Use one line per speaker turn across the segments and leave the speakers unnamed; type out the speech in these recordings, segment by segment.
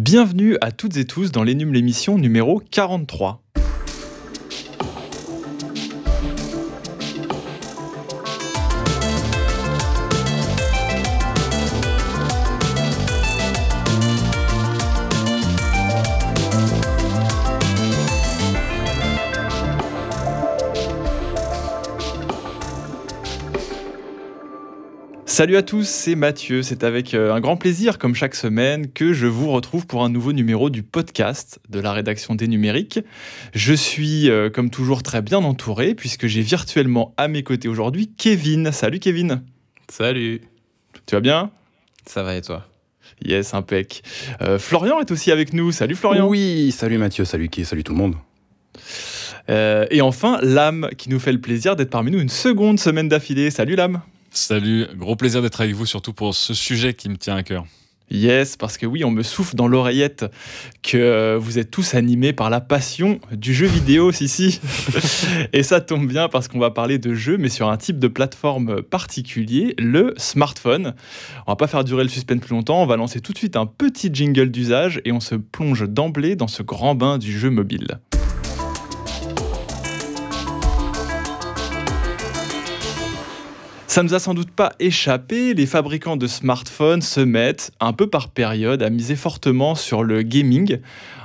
Bienvenue à toutes et tous dans l'Énum l'émission numéro 43. Salut à tous, c'est Mathieu. C'est avec euh, un grand plaisir, comme chaque semaine, que je vous retrouve pour un nouveau numéro du podcast de la rédaction des numériques. Je suis, euh, comme toujours, très bien entouré, puisque j'ai virtuellement à mes côtés aujourd'hui Kevin. Salut Kevin.
Salut.
Tu vas bien?
Ça va et toi?
Yes, impec. Euh, Florian est aussi avec nous. Salut Florian.
Oui, salut Mathieu, salut qui, salut tout le monde.
et enfin, Lame, qui nous fait le plaisir d'être parmi nous une seconde semaine d'affilée. Salut Lame.
Salut, gros plaisir d'être avec vous, surtout pour ce sujet qui me tient à cœur.
Yes, parce que oui, on me souffle dans l'oreillette que euh, vous êtes tous animés par la passion du jeu vidéo, si si. Et ça tombe bien parce qu'on va parler de jeu, mais sur un type de plateforme particulier, le smartphone. On va pas faire durer le suspense plus longtemps, on va lancer tout de suite un petit jingle d'usage et on se plonge d'emblée dans ce grand bain du jeu mobile. Ça ne nous a sans doute pas échappé, les fabricants de smartphones se mettent, un peu par période, à miser fortement sur le gaming,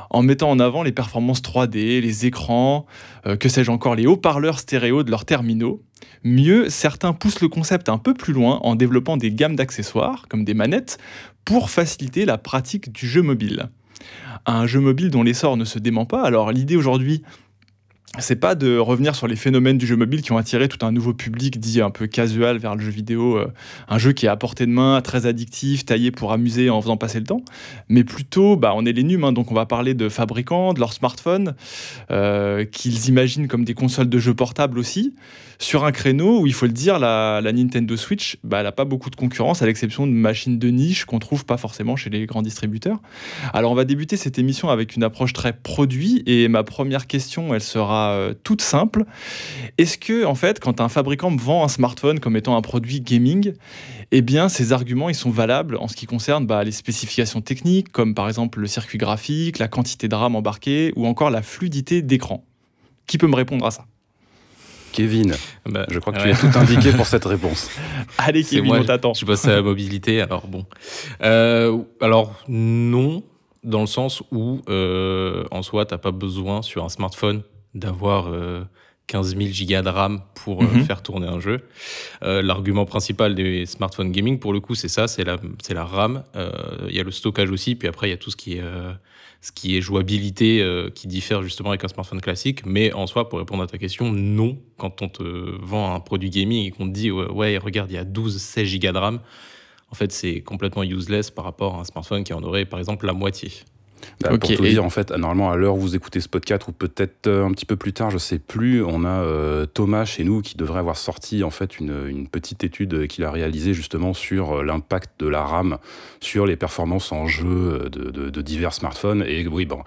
en mettant en avant les performances 3D, les écrans, euh, que sais-je encore, les haut-parleurs stéréo de leurs terminaux. Mieux, certains poussent le concept un peu plus loin en développant des gammes d'accessoires, comme des manettes, pour faciliter la pratique du jeu mobile. Un jeu mobile dont l'essor ne se dément pas, alors l'idée aujourd'hui c'est pas de revenir sur les phénomènes du jeu mobile qui ont attiré tout un nouveau public dit un peu casual vers le jeu vidéo, euh, un jeu qui est à portée de main, très addictif, taillé pour amuser en faisant passer le temps, mais plutôt, bah, on est les nums, hein, donc on va parler de fabricants, de leurs smartphones, euh, qu'ils imaginent comme des consoles de jeux portables aussi, sur un créneau où il faut le dire, la, Nintendo Switch, bah, n'a pas beaucoup de concurrence, à l'exception de machines de niche qu'on trouve pas forcément chez les grands distributeurs. Alors on va débuter cette émission avec une approche très produit, et ma première question, elle sera euh, toute simple. Est-ce que, en fait, quand un fabricant vend un smartphone comme étant un produit gaming, eh bien, ces arguments, ils sont valables en ce qui concerne bah, les spécifications techniques, comme par exemple le circuit graphique, la quantité de RAM embarquée, ou encore la fluidité d'écran? Qui peut me répondre à ça?
Kevin, bah, je crois que tu es tout indiqué pour cette réponse.
Allez, Kevin, on t'attend.
Je passe à la mobilité, alors bon. Euh, alors, non, dans le sens où, euh, en soi, tu n'as pas besoin sur un smartphone d'avoir 15 000 gigas de RAM pour euh, mhm. faire tourner un jeu. Euh, l'argument principal des smartphones gaming, pour le coup, c'est ça, c'est la, la RAM. Euh, il y a le stockage aussi, puis après, il y a tout ce qui est, ce qui est jouabilité qui diffère justement avec un smartphone classique. Mais en soi, pour répondre à ta question, non. Quand on te vend un produit gaming et qu'on te dit, ouais, regarde, il y a 12, 16 gigas de RAM, en fait, c'est complètement useless par rapport à un smartphone qui en aurait, par exemple, la moitié.
Bah, pour tout dire, en fait, normalement, à l'heure où vous écoutez ce podcast, ou peut-être euh, un petit peu plus tard, je sais plus, on a euh, Thomas chez nous qui devrait avoir sorti en fait une, une petite étude qu'il a réalisée justement sur euh, l'impact de la RAM sur les performances en jeu de, de, divers smartphones. Et oui, bon,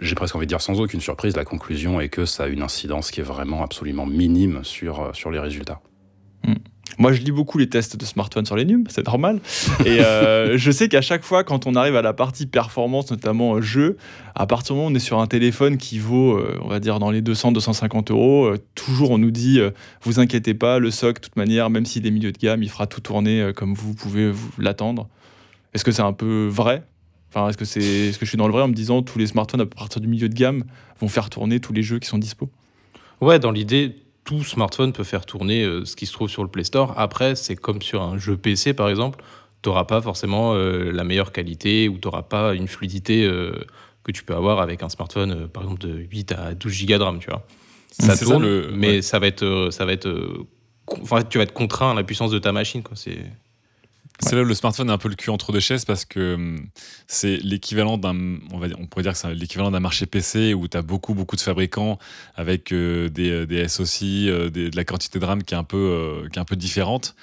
j'ai presque envie de dire sans aucune surprise, la conclusion est que ça a une incidence qui est vraiment absolument minime sur, sur les résultats.
Hmm. Moi, je lis beaucoup les tests de smartphone sur les NUM, c'est normal. Et euh, je sais qu'à chaque fois, quand on arrive à la partie performance, notamment euh, jeu, à partir du moment où on est sur un téléphone qui vaut, euh, on va dire, dans les 200-250 euros, toujours on nous dit, vous inquiétez pas, le SOC, de toute manière, même s'il est milieu de gamme, il fera tout tourner comme vous pouvez l'attendre. Est-ce que c'est un peu vrai? Enfin, est-ce que, c'est, est-ce que je suis dans le vrai en me disant tous les smartphones à partir du milieu de gamme vont faire tourner tous les jeux qui sont dispo?
Ouais, dans l'idée, tout smartphone peut faire tourner euh, ce qui se trouve sur le Play Store. Après, c'est comme sur un jeu PC, par exemple, tu n'auras pas forcément euh, la meilleure qualité ou tu n'auras pas une fluidité euh, que tu peux avoir avec un smartphone, par exemple, de 8 à 12 Go de RAM, tu vois. Ça tourne, le... mais ça va être... ça va être enfin, tu vas être contraint à la puissance de ta machine. Quoi. C'est...
C'est là où le smartphone est un peu le cul entre deux chaises parce que hum, c'est l'équivalent d'un, on, va on pourrait dire que c'est l'équivalent d'un marché PC où tu as beaucoup, beaucoup de fabricants avec euh, des, euh, des SoC, euh, de la quantité de RAM qui est un peu, qui est un peu différente.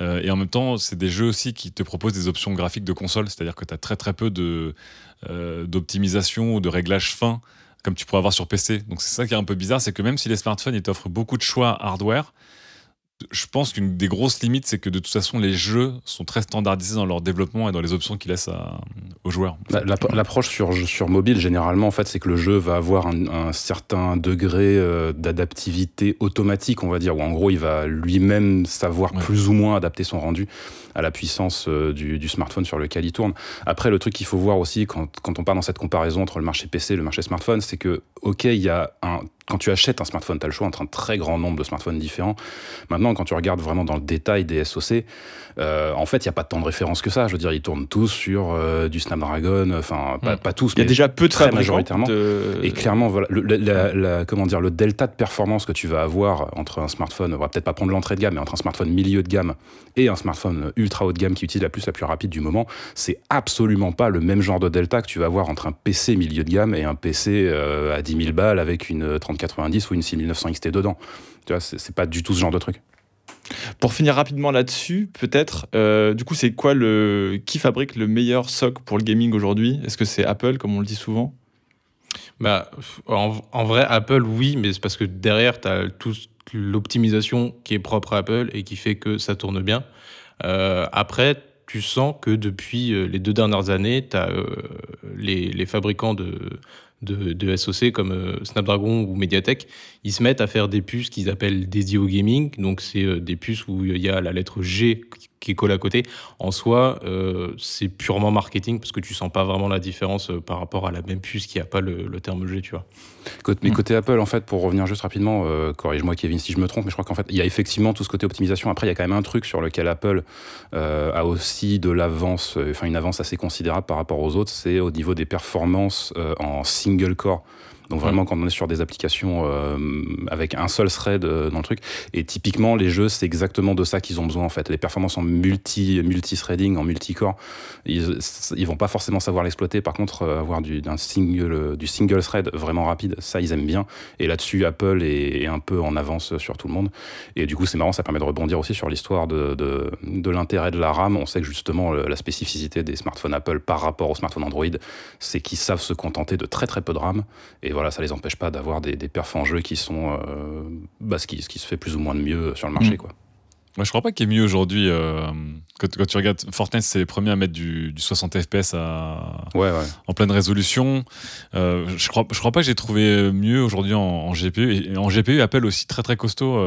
et en même temps, c'est des jeux aussi qui te proposent des options graphiques de console, c'est-à-dire que tu as très, très peu de, d'optimisation ou de réglage fin comme tu pourrais avoir sur PC. Donc c'est ça qui est un peu bizarre, c'est que même si les smartphones ils t'offrent beaucoup de choix hardware, je pense qu'une des grosses limites, c'est que de toute façon, les jeux sont très standardisés dans leur développement et dans les options qu'ils laissent aux joueurs.
Bah, l'approche sur, sur mobile, généralement, en fait, c'est que le jeu va avoir un, certain degré euh, d'adaptivité automatique, on va dire, où en gros, il va lui-même savoir plus ou moins adapter son rendu à la puissance euh, du, du, smartphone sur lequel il tourne. Après, le truc qu'il faut voir aussi quand, quand on part dans cette comparaison entre le marché PC et le marché smartphone, c'est que, ok, il y a un quand tu achètes un smartphone, tu as le choix entre un très grand nombre de smartphones différents. Maintenant, quand tu regardes vraiment dans le détail des SoC, euh, en fait, il n'y a pas tant de références que ça. Je veux dire, ils tournent tous sur euh, du Snapdragon, enfin, pas, hmm. tous,
Il y a déjà peu de
très majoritairement. Et clairement, voilà, le, comment dire, le delta de performance que tu vas avoir entre un smartphone, on va peut-être pas prendre l'entrée de gamme, mais entre un smartphone milieu de gamme et un smartphone ultra haut de gamme qui utilise la puce la plus rapide du moment, c'est absolument pas le même genre de delta que tu vas avoir entre un PC milieu de gamme et un PC euh, à 10 000 balles avec une 3090 ou une 6900 XT dedans. Tu vois, c'est pas du tout ce genre de truc.
Pour finir rapidement là-dessus, peut-être, euh, du coup, c'est quoi le. Qui fabrique le meilleur SOC pour le gaming aujourd'hui? Est-ce que c'est Apple, comme on le dit souvent?
Bah, en, vrai, Apple, oui, mais c'est parce que derrière, tu as toute l'optimisation qui est propre à Apple et qui fait que ça tourne bien. Euh, après, tu sens que depuis euh, les deux dernières années, as les, les, fabricants de, de, de SoC comme Snapdragon ou Mediatek, ils se mettent à faire des puces qu'ils appellent dédiées au gaming. Donc, c'est euh, des puces où il y a la lettre G qui est collée à côté. En soi, euh, c'est purement marketing parce que tu sens pas vraiment la différence euh, par rapport à la même puce qui a pas le, terme G, tu vois.
Mais hmm. côté Apple, en fait, pour revenir juste rapidement, corrige-moi Kevin si je me trompe, mais je crois qu'en fait, il y a effectivement tout ce côté optimisation. Après, il y a quand même un truc sur lequel Apple a aussi de l'avance, enfin une avance assez considérable par rapport aux autres, c'est au niveau des performances en single core. Donc vraiment, quand on est sur des applications euh, avec un seul thread euh, dans le truc, et typiquement les jeux, c'est exactement de ça qu'ils ont besoin en fait. Les performances en multi multi threading, en multi-core, ils, ils vont pas forcément savoir l'exploiter. Par contre, euh, avoir du d'un single du single thread vraiment rapide, ça ils aiment bien. Et là-dessus, Apple est, un peu en avance sur tout le monde. Et du coup, c'est marrant, ça permet de rebondir aussi sur l'histoire de, de, de l'intérêt de la RAM. On sait que justement la spécificité des smartphones Apple par rapport aux smartphones Android, c'est qu'ils savent se contenter de très très peu de RAM. Et voilà, ça les empêche pas d'avoir des, des perfs en jeu qui sont euh, bah, ce, qui, ce qui se fait plus ou moins de mieux sur le marché. Mm. Quoi.
Moi, je crois pas qu'il y ait mieux aujourd'hui. Euh, quand, tu regardes Fortnite, c'est les premiers à mettre du, 60 FPS à, en pleine résolution. Euh, je crois, je crois pas que j'ai trouvé mieux aujourd'hui en, GPU. Et en GPU, Apple aussi très très costaud.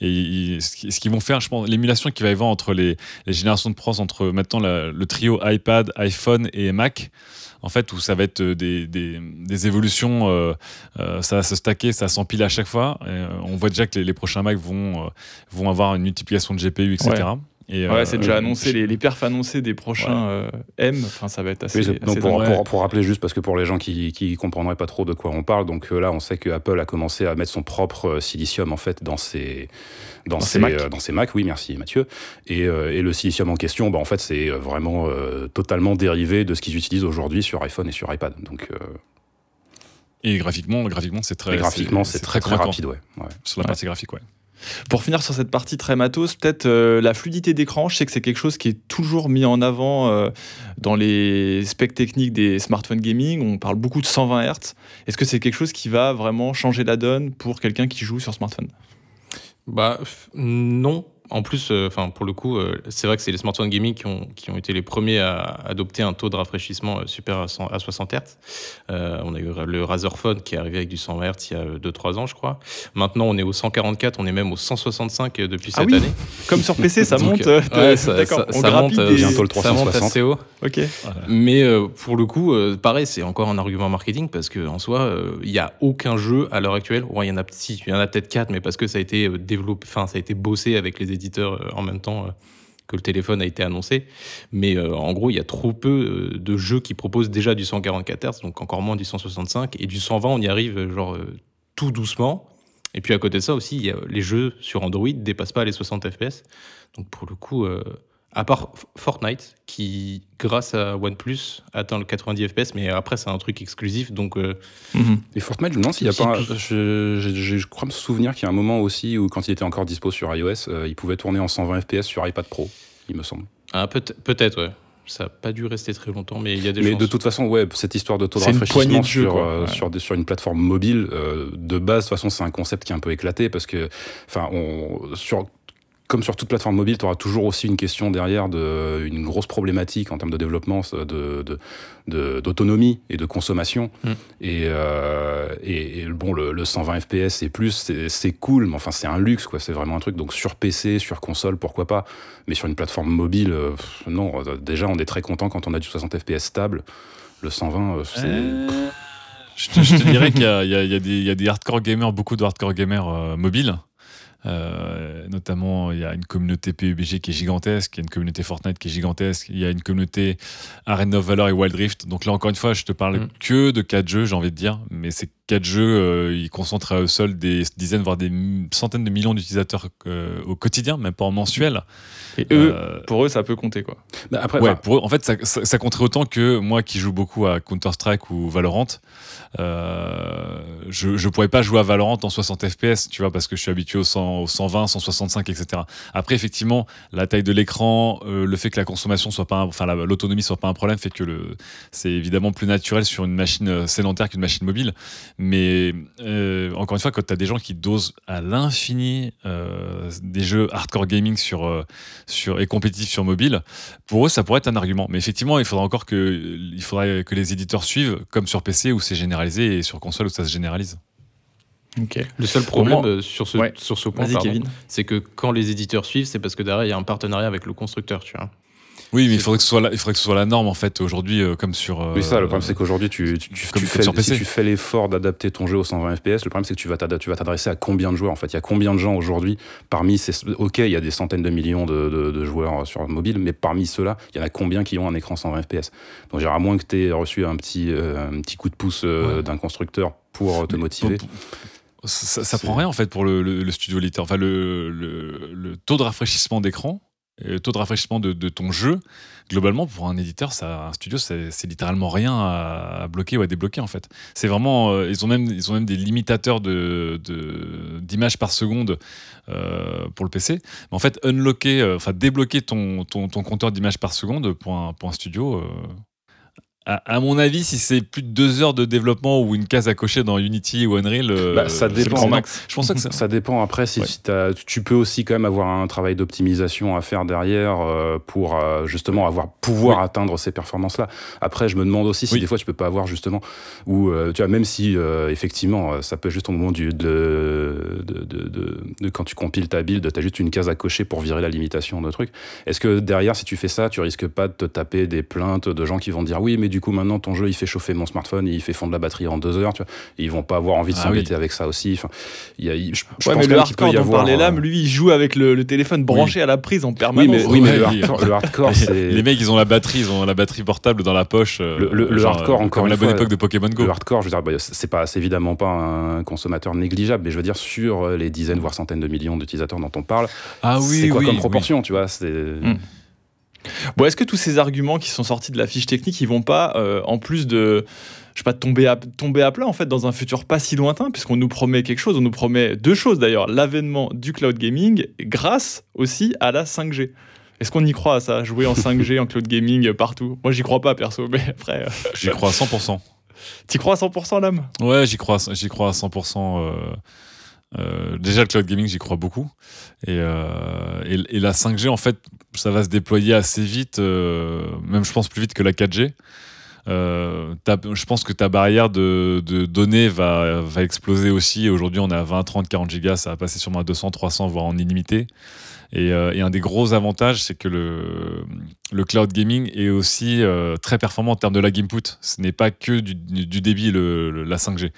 et ce qu'ils vont faire, je pense, l'émulation qui va y avoir entre les, les générations de pros, entre maintenant le trio iPad, iPhone et Mac en fait, où ça va être euh, des, évolutions, euh, euh, ça va se stacker, ça s'empile à chaque fois. on voit déjà que les, prochains Mac vont, vont avoir une multiplication de GPU, etc.
Et ouais, c'est déjà annoncé, les, les, perfs annoncés des prochains M, enfin ça va être assez.
pour, pour, rappeler juste, parce que pour les gens qui ne comprendraient pas trop de quoi on parle, donc là on sait que Apple a commencé à mettre son propre silicium en fait dans ses, dans, Mac. Euh, dans ces Mac, oui, merci Mathieu. Et, euh, et le silicium en question, bah, en fait, c'est euh, vraiment totalement dérivé de ce qu'ils utilisent aujourd'hui sur iPhone et sur iPad. Donc,
et graphiquement, graphiquement c'est très,
graphiquement, c'est très, très, rapide, ouais.
Sur la partie graphique, ouais.
Pour finir sur cette partie très matos, peut-être la fluidité d'écran. Je sais que c'est quelque chose qui est toujours mis en avant dans les specs techniques des smartphones gaming. On parle beaucoup de 120 Hz. Est-ce que c'est quelque chose qui va vraiment changer la donne pour quelqu'un qui joue sur smartphone?
Bah non, en plus, euh, enfin pour le coup, euh, c'est vrai que c'est les smartphones gaming qui ont, qui ont été les premiers à adopter un taux de rafraîchissement euh, super à, 60 Hz. on a eu le Razer Phone qui est arrivé avec du 120 Hz il y a 2-3 ans, je crois. Maintenant, on est au 144, on est même au 165 depuis ah cette année.
Comme sur PC, ça monte.
ouais, ça, ça, ça monte
bientôt le 360. Ça monte
assez haut.
Ok.
Mais pour le coup, pareil, c'est encore un argument marketing parce qu'en soi, il n'y a aucun jeu à l'heure actuelle. il y en a, si, il y en a peut-être 4, mais parce que ça a été développé, enfin, ça a été bossé avec les euh, en même temps euh, que le téléphone a été annoncé. Mais euh, en gros, il y a trop peu de jeux qui proposent déjà du 144 Hz, donc encore moins du 165. Et du 120, on y arrive genre tout doucement. Et puis à côté de ça aussi, les jeux sur Android ne dépassent pas les 60 FPS. Donc pour le coup, à part Fortnite, qui, grâce à OnePlus, atteint le 90 FPS, mais après, c'est un truc exclusif. Donc, euh,
mhm. Et Fortnite, je me demande s'il y a pas. Je, je, crois me souvenir qu'il y a un moment aussi où, quand il était encore dispo sur iOS, euh, il pouvait tourner en 120 FPS sur iPad Pro, il me semble.
Ah, peut-être, ouais. Ça n'a pas dû rester très longtemps, mais il y a des
Mais
chances.
de toute façon, ouais, cette histoire de taux de rafraîchissement
de
sur, euh,
Ouais.
sur, des- sur une plateforme mobile, euh, de base, de toute façon, c'est un concept qui est un peu éclaté parce que, enfin, on, sur, comme sur toute plateforme mobile, tu auras toujours aussi une question derrière de, une grosse problématique en termes de développement, de, de- de- d'autonomie et de consommation.
Mm.
Et, euh, et, et bon, le, le 120 FPS et plus, c'est, cool, mais enfin, c'est un luxe, quoi. C'est vraiment un truc. Donc, sur PC, sur console, pourquoi pas. Mais sur une plateforme mobile, euh, non. euh, Déjà, on est très content quand on a du 60 FPS stable. Le 120, euh, c'est.
Euh, Je te, je te dirais qu'il y a, y des, il y a des hardcore gamers, beaucoup de hardcore gamers euh, mobiles. Euh, notamment, il y a une communauté PUBG qui est gigantesque, il y a une communauté Fortnite qui est gigantesque, il y a une communauté Arena of Valor et Wild Rift. Donc là, encore une fois, je te parle
Mm.
que de quatre jeux, j'ai envie de dire, mais ces quatre jeux, euh, ils concentrent à eux seuls des dizaines, voire des centaines de millions d'utilisateurs euh, au quotidien, même pas en mensuel.
Et eux,
Euh,
pour eux, ça peut compter, quoi.
Bah, après,
Ouais, pour eux, en fait, ça, ça, ça compterait autant que moi qui joue beaucoup à Counter-Strike ou Valorant. euh, je, je pourrais pas jouer à Valorant en 60 FPS, tu vois, parce que je suis habitué au, 100, au 120, 165, etc. Après, effectivement, la taille de l'écran, euh, le fait que la consommation soit pas, un- enfin, la- l'autonomie soit pas un problème, fait que c'est évidemment plus naturel sur une machine euh, sédentaire qu'une machine mobile. Mais euh, encore une fois, quand tu as des gens qui dosent à l'infini des jeux hardcore gaming sur, et compétitifs sur mobile, pour eux, ça pourrait être un argument. Mais effectivement, il faudra encore que, il faudrait que les éditeurs suivent, comme sur PC où c'est généralisé et sur console où ça se généralise.
Le seul problème euh, sur ce,
Ouais.
sur ce point, c'est que quand les éditeurs suivent, c'est parce que derrière, il y a un partenariat avec le constructeur, tu vois.
Oui, mais il faudrait que ce soit la, il faudrait que ce soit la norme en fait aujourd'hui, euh, comme sur. euh,
Oui, ça, le problème, c'est qu'aujourd'hui, tu, tu, tu-
comme-
tu
comme
fais,
sur PC.
si tu fais l'effort d'adapter ton jeu au 120 FPS, le problème, c'est que tu vas t'adresser à combien de joueurs En fait, il y a combien de gens aujourd'hui parmi ces. Ok, il y a des centaines de millions de, de- de joueurs sur mobile, mais parmi ceux-là, il y en a combien qui ont un écran 120 FPS Donc, genre, à moins que tu aies reçu un petit, euh, un petit coup de pouce euh,
Ouais.
d'un constructeur pour te
Mais
motiver.
pour- ça, prend rien en fait pour le, le- le studio éditeur. Enfin, le, taux de rafraîchissement d'écran, et le taux de rafraîchissement de, de ton jeu, globalement pour un éditeur, ça, un studio, c'est littéralement rien à, à bloquer ou à débloquer en fait. C'est vraiment, euh, ils ont même, ils ont même des limitateurs de d'images par seconde euh, pour le PC. Mais en fait, unlocker, euh, enfin débloquer ton, ton, ton compteur d'images par seconde pour un, pour un studio. À, à mon avis, si c'est plus de deux heures de développement ou une case à cocher dans Unity ou Unreal, euh,
Bah, ça dépend.
max. Je pense que ça.
Ça dépend après si,
Ouais.
si tu peux aussi quand même avoir un travail d'optimisation à faire derrière euh, pour euh, justement avoir pouvoir
Oui.
atteindre ces performances là. Après je me demande aussi si
Oui.
des fois tu peux pas avoir justement ou euh, tu vois même si euh, effectivement ça peut juste au moment du de, de, de, de- de quand tu compiles ta build, tu as juste une case à cocher pour virer la limitation de truc. Est-ce que derrière si tu fais ça, tu risques pas de te taper des plaintes de gens qui vont dire oui mais du coup maintenant ton jeu il fait chauffer mon smartphone, il fait fondre la batterie en deux heures, tu vois. Et ils vont pas avoir envie de
Ah
s'embêter
oui.
avec ça aussi. Enfin, il y a, je, je
Ouais,
pense
mais le
même qu'il peut
hardcore
y
dont
avoir.
parlait l'âme, lui, il joue avec le, le téléphone branché à la prise en
Oui,
permanence.
mais, oui, mais le, hardcore, le hardcore,
Les-
c'est.
Les mecs, ils ont la batterie, ils ont la batterie portable dans la poche. euh,
Le- le- le
genre,
hardcore,
euh,
encore
comme
une
la bonne
fois,
époque de Pokémon Go.
Le hardcore, je veux dire, bah, c'est pas, évidemment pas un consommateur négligeable, mais je veux dire sur euh, les dizaines voire centaines de millions d'utilisateurs dont on parle,
Ah oui,
c'est quoi
oui,
comme
oui.
proportion, tu vois C'est
Mm. Bon, est-ce que tous ces arguments qui sont sortis de la fiche technique, ils vont pas, euh, en plus de, je sais pas, tomber à, tomber à plat en fait dans un futur pas si lointain, puisqu'on nous promet quelque chose, on nous promet deux choses d'ailleurs, l'avènement du cloud gaming grâce aussi à la 5G. Est-ce qu'on y croit à ça, jouer en 5G, en cloud gaming euh, partout? Moi, j'y crois pas perso, mais après, euh,
J'y crois à 100%.
t'y crois à 100% l'âme
Ouais, j'y crois, j'y crois à 100%. euh, euh, déjà, le cloud gaming, j'y crois beaucoup. Et, euh, et, la 5G, en fait, ça va se déployer assez vite, euh, même je pense plus vite que la 4G. Euh, ta- je pense que ta barrière de, de données va, va exploser aussi. Aujourd'hui, on est à 20, 30, 40 gigas, ça va passer sûrement à 200, 300, voire en illimité. Et, euh, et un des gros avantages, c'est que le, le cloud gaming est aussi euh, très performant en termes de lag input. Ce n'est pas que du, du débit, le, le- la 5G.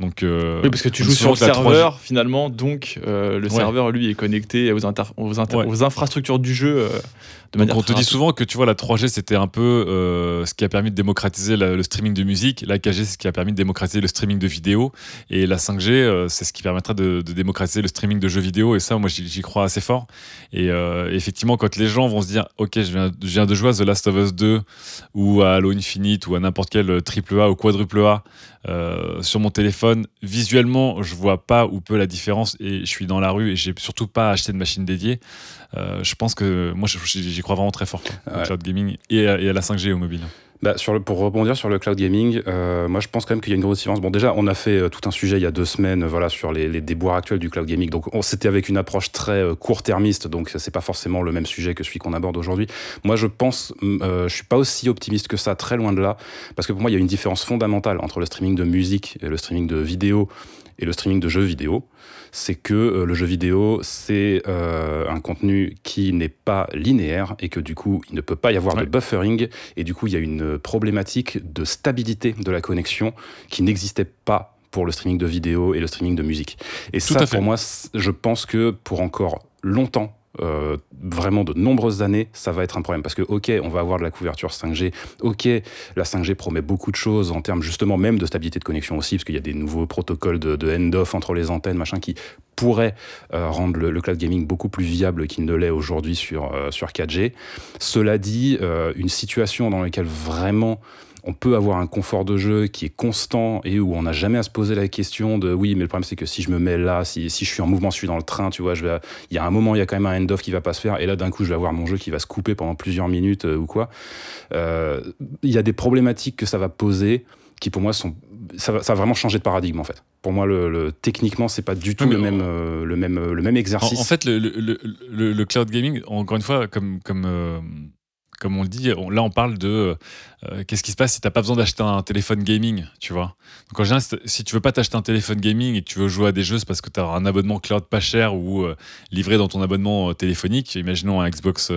Donc, euh,
Oui, parce que tu joues sur le
que la 3G
serveur finalement, donc le
Ouais.
serveur lui est connecté aux, inter- aux, inter-
Ouais.
aux infrastructures du jeu de
Donc
manière
on te dit souvent que tu vois la 3G c'était un peu euh, ce qui a permis de démocratiser le, streaming de musique. La 4G, c'est ce qui a permis de démocratiser le streaming de vidéo. Et la 5G, euh, c'est ce qui permettra de, démocratiser le streaming de jeux vidéo. Et ça, moi, j'y crois assez fort. Et euh, effectivement, quand les gens vont se dire, OK, je viens, de jouer à The Last of Us 2 ou à Halo Infinite ou à n'importe quel triple A ou quadruple A sur mon téléphone, visuellement, je vois pas où peut la différence et je suis dans la rue et j'ai surtout pas acheté de machine dédiée. je pense que moi, j'y crois vraiment très fort au cloud gaming et à, et à la 5G au mobile.
Bah, sur le, pour rebondir sur le cloud gaming, euh, moi je pense quand même qu'il y a une grosse différence. Bon, déjà, on a fait euh, tout un sujet il y a deux semaines voilà, sur les, les déboires actuels du cloud gaming. Donc, c'était avec une approche très euh, court-termiste, donc c'est pas forcément le même sujet que celui qu'on aborde aujourd'hui. Moi, je pense, je suis pas aussi optimiste que ça, très loin de là, parce que pour moi, il y a une différence fondamentale entre le streaming de musique et le streaming de vidéo et le streaming de jeux vidéo c'est que euh, le jeu vidéo, c'est euh, un contenu qui n'est pas linéaire et que du coup, il ne peut pas y avoir de buffering. Et du coup, il y a une problématique de stabilité de la connexion qui n'existait pas pour le streaming de vidéo et le streaming de musique. Et ça, pour moi, je pense que pour encore longtemps, euh, vraiment de nombreuses années, ça va être un problème. Parce que, ok, on va avoir de la couverture 5G, ok, la 5G promet beaucoup de choses en termes justement même de stabilité de connexion aussi, parce qu'il y a des nouveaux protocoles de, end-off entre les antennes, machin, qui pourraient euh, rendre le, cloud gaming beaucoup plus viable qu'il ne l'est aujourd'hui sur, euh, sur 4G. Cela dit, une situation dans laquelle vraiment on peut avoir un confort de jeu qui est constant et où on n'a jamais à se poser la question de oui, mais le problème c'est que si je me mets là, si, si, je suis en mouvement, je suis dans le train, tu vois, je vais, il y a un moment, il y a quand même un end-off qui va pas se faire et là d'un coup, je vais avoir mon jeu qui va se couper pendant plusieurs minutes euh, ou quoi. Euh, il y a des problématiques que ça va poser qui pour moi sont ça va, ça vraiment changer de paradigme en fait. Pour moi, le, le techniquement, c'est pas du tout le, même, euh, le, même, le même exercice.
En, fait, le, le, cloud gaming, encore une fois, comme, comme comme on le dit, là on parle de euh, qu'est-ce qui se passe si tu n'as pas besoin d'acheter un téléphone gaming, tu vois. Donc en général, si tu veux pas t'acheter un téléphone gaming et que tu veux jouer à des jeux, c'est parce que tu as un abonnement cloud pas cher ou euh, livré dans ton abonnement euh, téléphonique. Imaginons un Xbox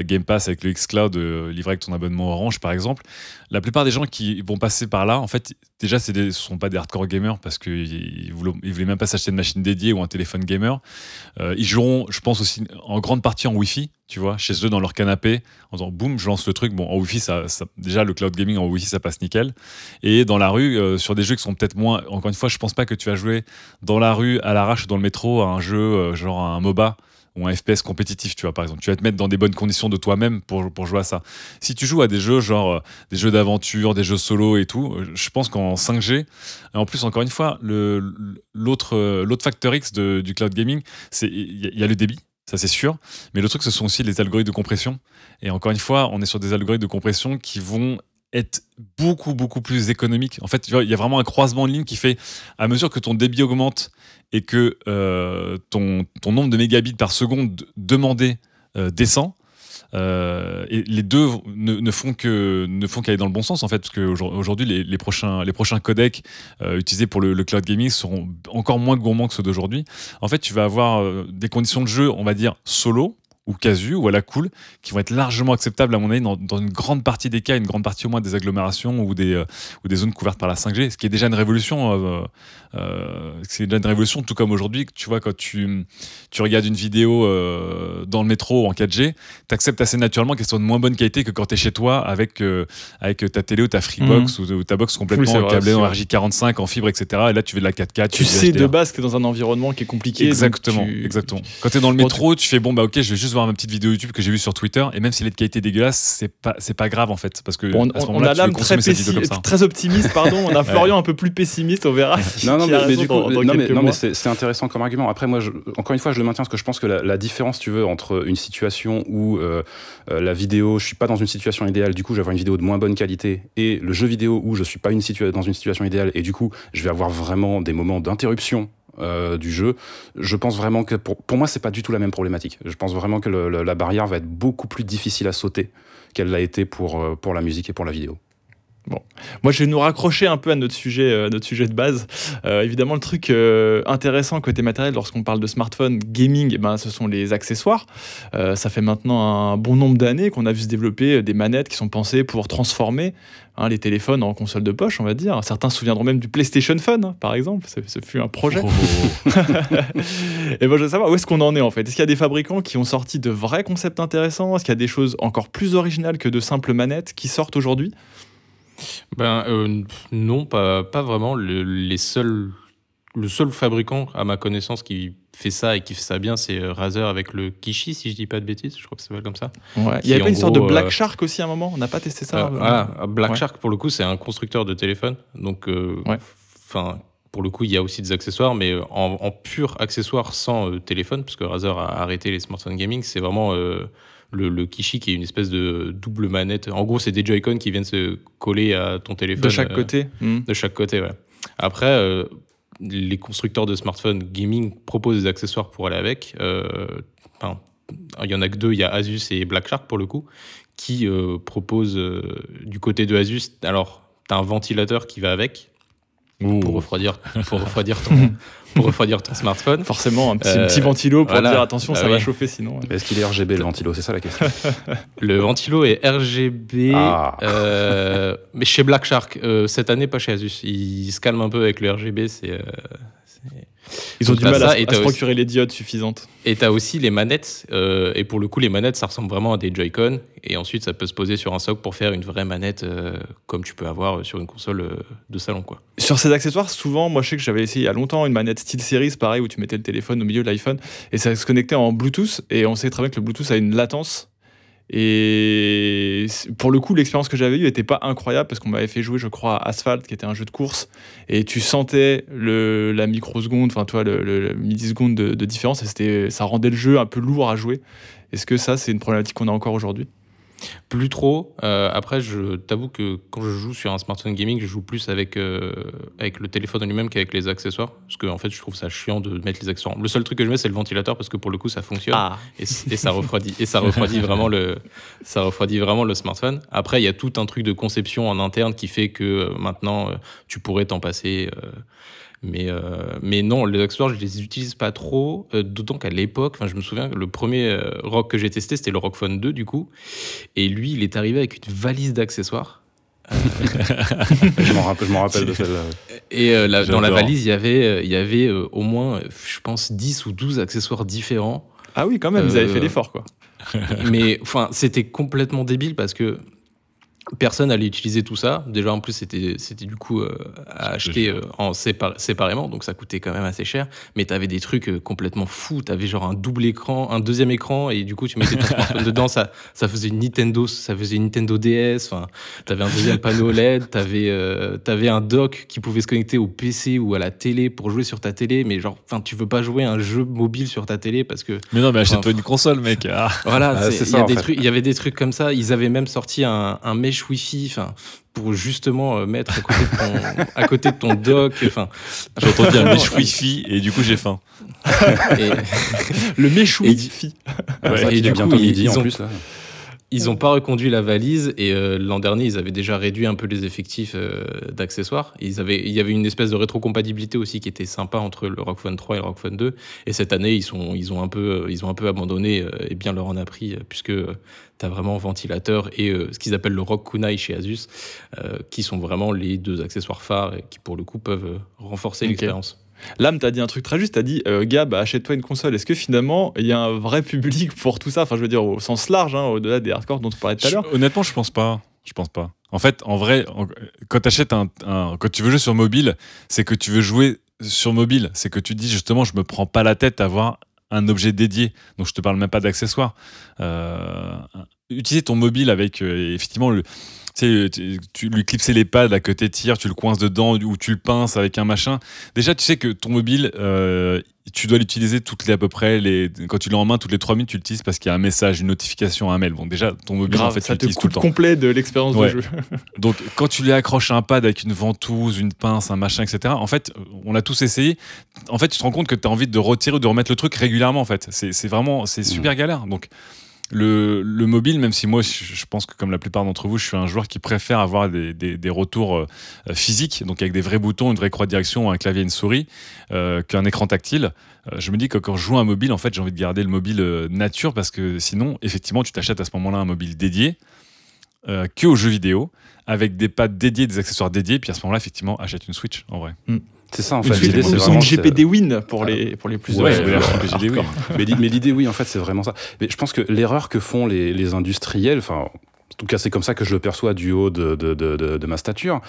Game Pass avec le Xcloud livré avec ton abonnement Orange par exemple. La plupart des gens qui vont passer par là, en fait, déjà, ce ne sont pas des hardcore gamers parce qu'ils ne voulaient, même pas s'acheter une machine dédiée ou un téléphone gamer. ils joueront, je pense aussi, en grande partie en Wi-Fi tu vois, chez eux dans leur canapé, en disant boum, je lance le truc. Bon, en Wi-Fi, ça, déjà le cloud gaming en Wi-Fi, ça passe nickel. Et dans la rue, euh, sur des jeux qui sont peut-être moins. Encore une fois, je pense pas que tu vas jouer dans la rue, à l'arrache, dans le métro, à un jeu euh, genre un MOBA ou un FPS compétitif, tu vois, par exemple. Tu vas te mettre dans des bonnes conditions de toi-même pour, pour jouer à ça. Si tu joues à des jeux genre euh, des jeux d'aventure, des jeux solo et tout, je pense qu'en 5G, et en plus, encore une fois, l'autre facteur X du cloud gaming, c'est il y, a le débit ça c'est sûr. Mais le truc, ce sont aussi les algorithmes de compression. Et encore une fois, on est sur des algorithmes de compression qui vont être beaucoup, beaucoup plus économiques. En fait, il y a vraiment un croisement de ligne qui fait, à mesure que ton débit augmente et que euh, ton, ton, nombre de mégabits par seconde demandé euh, descend, euh, et les deux ne, font que ne font qu'aller dans le bon sens en fait, parce qu'aujourd'hui les, les, prochains les prochains codecs euh, utilisés pour le, cloud gaming seront encore moins gourmands que ceux d'aujourd'hui. En fait, tu vas avoir euh, des conditions de jeu, on va dire solo, ou casu ou à la cool qui vont être largement acceptables à mon avis dans, une grande partie des cas, une grande partie au moins des agglomérations ou des, euh, ou des zones couvertes par la 5G, ce qui est déjà une révolution. Euh, euh, c'est déjà une révolution, tout comme aujourd'hui, tu vois, quand tu, tu regardes une vidéo dans le métro en 4G, tu acceptes assez naturellement qu'elle soit de moins bonne qualité que quand tu es chez toi avec, avec ta télé ou ta Freebox mhm. ou, ta box complètement câblée en RJ45, en fibre, etc. Et là, tu veux de la 4K.
Tu, sais de base que dans un environnement qui est compliqué.
Exactement, exactement. Quand tu es dans le métro, tu fais bon, bah ok, je vais juste voir ma petite vidéo YouTube que j'ai vue sur Twitter, et même si elle est de qualité dégueulasse, c'est pas, c'est pas grave en fait. Parce que
on, a l'âme très, très optimiste, pardon. On a Florian un peu plus pessimiste, on verra.
non, non, mais, du coup, non, mais, c'est intéressant comme argument. Après, moi, je, encore une fois, je le maintiens parce que je pense que la, différence, tu veux, entre une situation où euh, euh, la vidéo, je suis pas dans une situation idéale, du coup, je vais avoir une vidéo de moins bonne qualité, et le jeu vidéo où je suis pas une dans une situation idéale, et du coup, je vais avoir vraiment des moments d'interruption euh, du jeu, je pense vraiment que pour, pour moi, c'est pas du tout la même problématique. Je pense vraiment que la barrière va être beaucoup plus difficile à sauter qu'elle l'a été pour, euh, pour la musique et pour la vidéo.
Bon, moi je vais nous raccrocher un peu à notre sujet, euh, notre sujet de base. Évidemment, le truc intéressant côté matériel, lorsqu'on parle de smartphone gaming, eh ben, ce sont les accessoires. ça fait maintenant un bon nombre d'années qu'on a vu se développer des manettes qui sont pensées pour transformer hein, les téléphones en console de poche, on va dire. Certains se souviendront même du PlayStation Phone, hein, par exemple. Ce, fut un projet. Oh. Et moi, je veux savoir où est-ce qu'on en est en fait. Est-ce qu'il y a des fabricants qui ont sorti de vrais concepts intéressants? Est-ce qu'il y a des choses encore plus originales que de simples manettes qui sortent aujourd'hui?
Ben euh, non, pas, pas vraiment. Le, les seuls, le seul fabricant, à ma connaissance, qui fait ça et qui fait ça bien, c'est euh, Razer avec le Kishi, si je dis pas de bêtises. Je crois que ça s'appelle comme ça.
Ouais. Il y avait pas une sorte de Black
euh,
Shark aussi à un moment On n'a pas testé ça
Euh, voilà, Black
ouais.
Shark, pour le coup, c'est un constructeur de téléphone. Donc, euh, enfin, pour le coup, il y a aussi des accessoires, mais en, en pur accessoire sans euh, téléphone, puisque Razer a arrêté les smartphones gaming, c'est vraiment le, le Kishi qui est une espèce de double manette. En gros, c'est des Joy-Con qui viennent se coller à ton téléphone.
de chaque côté. Hmm.
de chaque côté, ouais. Après, les constructeurs de smartphones gaming proposent des accessoires pour aller avec. Euh, enfin, il y en a que deux, il y a Asus et Black Shark pour le coup, qui euh, proposent euh, du côté de Asus. Alors, tu as un ventilateur qui va avec pour refroidir, pour refroidir, ton, pour refroidir ton smartphone.
Forcément, un petit,
Euh,
petit ventilo pour
voilà.
dire attention,
Bah
ça va chauffer sinon.
Mais Est-ce qu'il est RGB le ventilo? C'est ça la question.
Le ventilo est RGB,
Ah.
euh, mais chez Black Shark. Euh, cette année, pas chez Asus. Il se calme un peu avec le RGB. C'est, euh, c'est-
Ils ont
Donc,
du mal à,
ça,
à se
aussi-
procurer les diodes suffisantes.
Et tu as aussi les manettes. euh, et pour le coup, les manettes, ça ressemble vraiment à des Joy-Con. Et ensuite, ça peut se poser sur un socle pour faire une vraie manette euh, comme tu peux avoir sur une console euh, de salon. Quoi.
Sur ces accessoires, souvent, moi je sais que j'avais essayé il y a longtemps une manette Steel Series, pareil, où tu mettais le téléphone au milieu de l'iPhone et ça se connectait en Bluetooth. Et on sait très bien que le Bluetooth a une latence. Et pour le coup, l'expérience que j'avais eue n'était pas incroyable parce qu'on m'avait fait jouer, je crois, à Asphalt, qui était un jeu de course, et tu sentais le, la microseconde, enfin, toi, le, le, le de, de différence, et ça rendait le jeu un peu lourd à jouer. Est-ce que ça, c'est une problématique qu'on a encore aujourd'hui?
Plus trop. Euh, après, je t'avoue que quand je joue sur un smartphone gaming, je joue plus avec, euh, avec le téléphone en lui-même qu'avec les accessoires. Parce que en fait, je trouve ça chiant de mettre les accessoires. Le seul truc que je mets, c'est le ventilateur parce que pour le coup, ça fonctionne.
Ah,
et, ça refroidit et ça refroidit vraiment le ça refroidit vraiment le smartphone après il y a tout un truc de conception en interne qui fait que euh, maintenant tu pourrais t'en passer mais euh, mais non les accessoires je les utilise pas trop euh, d'autant qu'à l'époque enfin je me souviens que le premier euh, rock que j'ai testé c'était le Rock Phone 2 du coup et lui il est arrivé avec une valise d'accessoires
je m'en rappelle, je m'en rappelle de celle-là.
et euh, la- dans la valise il y avait euh, il y avait euh, au moins euh, je pense 10 ou 12 accessoires différents
ah oui, quand même, ils avaient
Euh,
fait l'effort, quoi.
mais enfin, c'était complètement débile parce que personne allait utiliser tout ça. Déjà, en plus, c'était c'était du coup euh, à
te
acheter euh, en sépar- séparément, donc ça coûtait quand même assez cher. Mais t'avais des trucs euh, complètement fous. T'avais genre un double écran, un deuxième écran, et du coup, tu mettais ton smartphone dedans. Ça, ça faisait une Nintendo, ça faisait une Nintendo DS. Enfin, t'avais un deuxième panneau LED. T'avais euh, t'avais un dock qui pouvait se connecter au PC ou à la télé pour jouer sur ta télé. Mais genre, enfin, tu veux pas jouer à un jeu mobile sur ta télé parce que
Mais non, mais achète-toi une console, mec. Ah.
voilà,
Ah,
c'est-
c'est
il y,
ça,
a
en
des
fait.
trucs- il y avait des trucs comme ça. Ils avaient même sorti un, un mesh Wi-Fi, enfin, pour justement euh, mettre à côté de ton, à côté de ton dock. Enfin,
J'ai entendu un mèche Wi-Fi et du coup j'ai faim.
et,
Le méchou
Et-
fi.
C'est vrai
et du
est
coup,
bientôt
ils-
midi
ils
en
ont-
plus. Là.
Ils ont pas reconduit la valise et euh, l'an dernier, ils avaient déjà réduit un peu les effectifs euh, d'accessoires. Ils avaient, il y avait une espèce de rétrocompatibilité aussi qui était sympa entre le Rock Phone 3 et le Rock Phone 2. Et cette année, ils, sont, ils, ont, un peu, ils ont un peu abandonné euh, et bien leur en a pris euh, puisque tu as vraiment ventilateur et euh, ce qu'ils appellent le Rock Kunai chez Asus euh, qui sont vraiment les deux accessoires phares et qui pour le coup peuvent euh, renforcer l'expérience.
Lame, t'as dit un truc très juste, t'as dit, euh, Gab, achète-toi une console. Est-ce que finalement, il y a un vrai public pour tout ça? Enfin, je veux dire, au sens large, hein, au-delà des hardcore dont tu parlais tout à l'heure.
honnêtement, je pense pas. Je pense pas. En fait, en vrai, quand tu achètes un, un- quand tu veux jouer sur mobile, c'est que tu veux jouer sur mobile. C'est que tu dis justement, je me prends pas la tête à avoir un objet dédié. Donc, je te parle même pas d'accessoires. Euh, utiliser ton mobile avec euh, effectivement le. Tu, sais, tu, tu lui clipser les pads à côté tire, tu le coinces dedans ou tu le pinces avec un machin. Déjà, tu sais que ton mobile, euh, tu dois l'utiliser toutes les à peu près les quand tu l'as en main toutes les 3 minutes, tu l'utilises parce qu'il y a un message, une notification, un mail. Bon, déjà, ton mobile
Grave,
en fait,
ça
tu
te
l'utilises tout le
coupe
temps.
complet de l'expérience
Ouais.
de jeu.
Donc, quand tu lui accroches un pad avec une ventouse, une pince, un machin, etc., en fait, on l'a tous essayé. En fait, tu te rends compte que tu as envie de retirer ou de remettre le truc régulièrement, en fait. C'est c'est vraiment, c'est super galère. Donc, le, le mobile, même si moi, je, pense que comme la plupart d'entre vous, je suis un joueur qui préfère avoir des, des- retours euh, physiques, donc avec des vrais boutons, une vraie croix de direction, un clavier et une souris, euh, qu'un écran tactile. Euh, je me dis que quand je joue à un mobile, en fait, j'ai envie de garder le mobile euh, nature parce que sinon, effectivement, tu t'achètes à ce moment-là un mobile dédié euh, que aux jeux vidéo avec des pads dédiés, des accessoires dédiés. Puis à ce moment-là, effectivement, achète une Switch en vrai.
C'est ça en fait. L'idée, c'est vraiment.
GPD Win pour les, pour les plus
Ouais, mais l'idée, oui, en fait, c'est vraiment ça. Mais je pense que l'erreur que font les, les industriels, enfin, en tout cas c'est comme ça que je le perçois du haut de, de, de, de ma stature,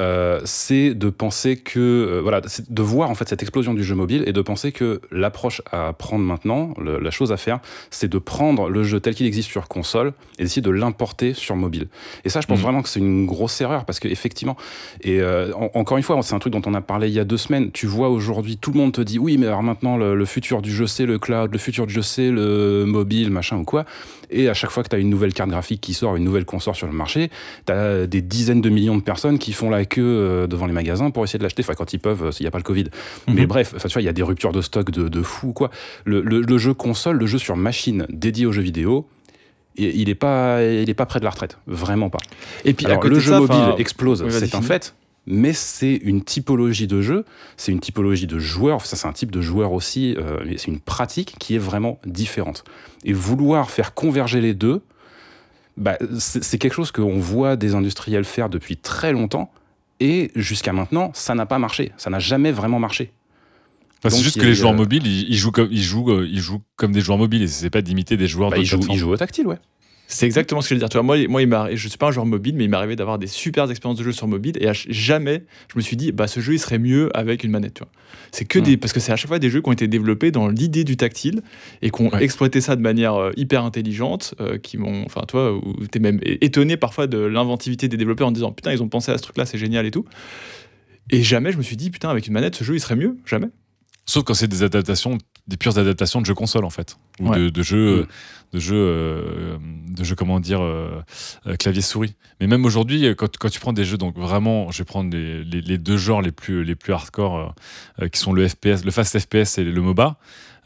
euh, c'est de penser que, euh, voilà, de voir en fait cette explosion du jeu mobile et de penser que l'approche à prendre maintenant, la chose à faire, c'est de prendre le jeu tel qu'il existe sur console et d'essayer de l'importer sur mobile. Et ça, je pense mmh. vraiment que c'est une grosse erreur parce qu'effectivement, et euh, encore une fois, c'est un truc dont on a parlé il y a deux semaines, tu vois aujourd'hui, tout le monde te dit, oui, mais alors maintenant, le, le futur du jeu, c'est le cloud, le futur du jeu, c'est le mobile, machin ou quoi. Et à chaque fois que tu as une nouvelle carte graphique qui sort, une nouvelle console sur le marché, tu as des dizaines de millions de personnes qui font la queue euh, devant les magasins pour essayer de l'acheter, enfin quand ils peuvent, euh, s'il n'y a pas le Covid. Mhm. Mais bref, tu vois, il y a des ruptures de stock de, de fou, quoi. Le, jeu console, le jeu sur machine dédié aux jeux vidéo, il n'est pas, il est pas près de la retraite, vraiment pas. Et puis le jeu mobile explose, c'est un fait mais c'est une typologie de jeu, c'est une typologie de joueur, ça c'est un type de joueur aussi, euh, c'est une pratique qui est vraiment différente. Et vouloir faire converger les deux, bah, c'est quelque chose qu'on voit des industriels faire depuis très longtemps, et jusqu'à maintenant, ça n'a pas marché, ça n'a jamais vraiment marché.
c'est juste que les joueurs mobiles, ils, jouent comme, ils, jouent, euh, ils jouent comme des joueurs mobiles, et c'est pas d'imiter des joueurs
bah, ils, jouent, ils jouent au tactile, ouais.
C'est exactement ce que je veux dire. Tu vois, moi, moi il je suis pas un joueur mobile, mais il m'est arrivé d'avoir des super expériences de jeu sur mobile et jamais je me suis dit, bah, ce jeu, il serait mieux avec une manette. C'est que hmm. des. Parce que c'est à chaque fois des jeux qui ont été développés dans l'idée du tactile et qui ont exploité ça de manière euh, hyper intelligente, euh, qui m'ont. Enfin, toi, où es même étonné parfois de l'inventivité des développeurs en disant, putain, ils ont pensé à ce truc-là, c'est génial et tout. Et jamais je me suis dit, putain, avec une manette, ce jeu, il serait mieux. Jamais.
Sauf quand c'est des adaptations, des pures adaptations de jeux console en fait, ou de, jeux, mm. de jeux, euh, de jeux comment dire, euh, euh, clavier souris. Mais même aujourd'hui, quand, quand, tu prends des jeux, donc vraiment, je vais prendre les, les, deux genres les plus les plus hardcore, qui sont le FPS, le fast FPS et le MOBA.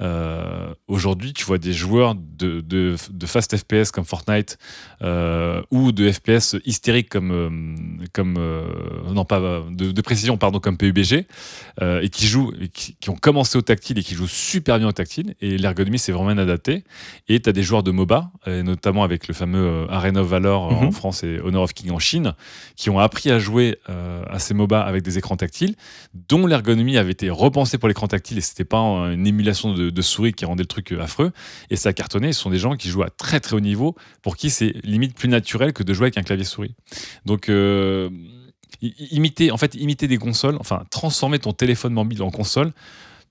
Euh, aujourd'hui, tu vois des joueurs de, de, de, fast FPS comme Fortnite euh, ou de FPS hystériques comme, euh, comme non pas de, de, précision pardon comme PUBG et qui jouent, et qui, ont commencé au tactile et qui jouent super bien au tactile et l'ergonomie c'est vraiment adapté. Et tu as des joueurs de MOBA, et notamment avec le fameux Arena of Valor en mhm. France et Honor of King en Chine, qui ont appris à jouer à ces MOBA avec des écrans tactiles, dont l'ergonomie avait été repensée pour l'écran tactile et c'était pas une émulation de de, souris qui rendait le truc euh, affreux. Et ça a cartonné. Ce sont des gens qui jouent à très très haut niveau pour qui c'est limite plus naturel que de jouer avec un clavier souris. Donc, euh, imiter, en fait, imiter des consoles, enfin, transformer ton téléphone mobile en console,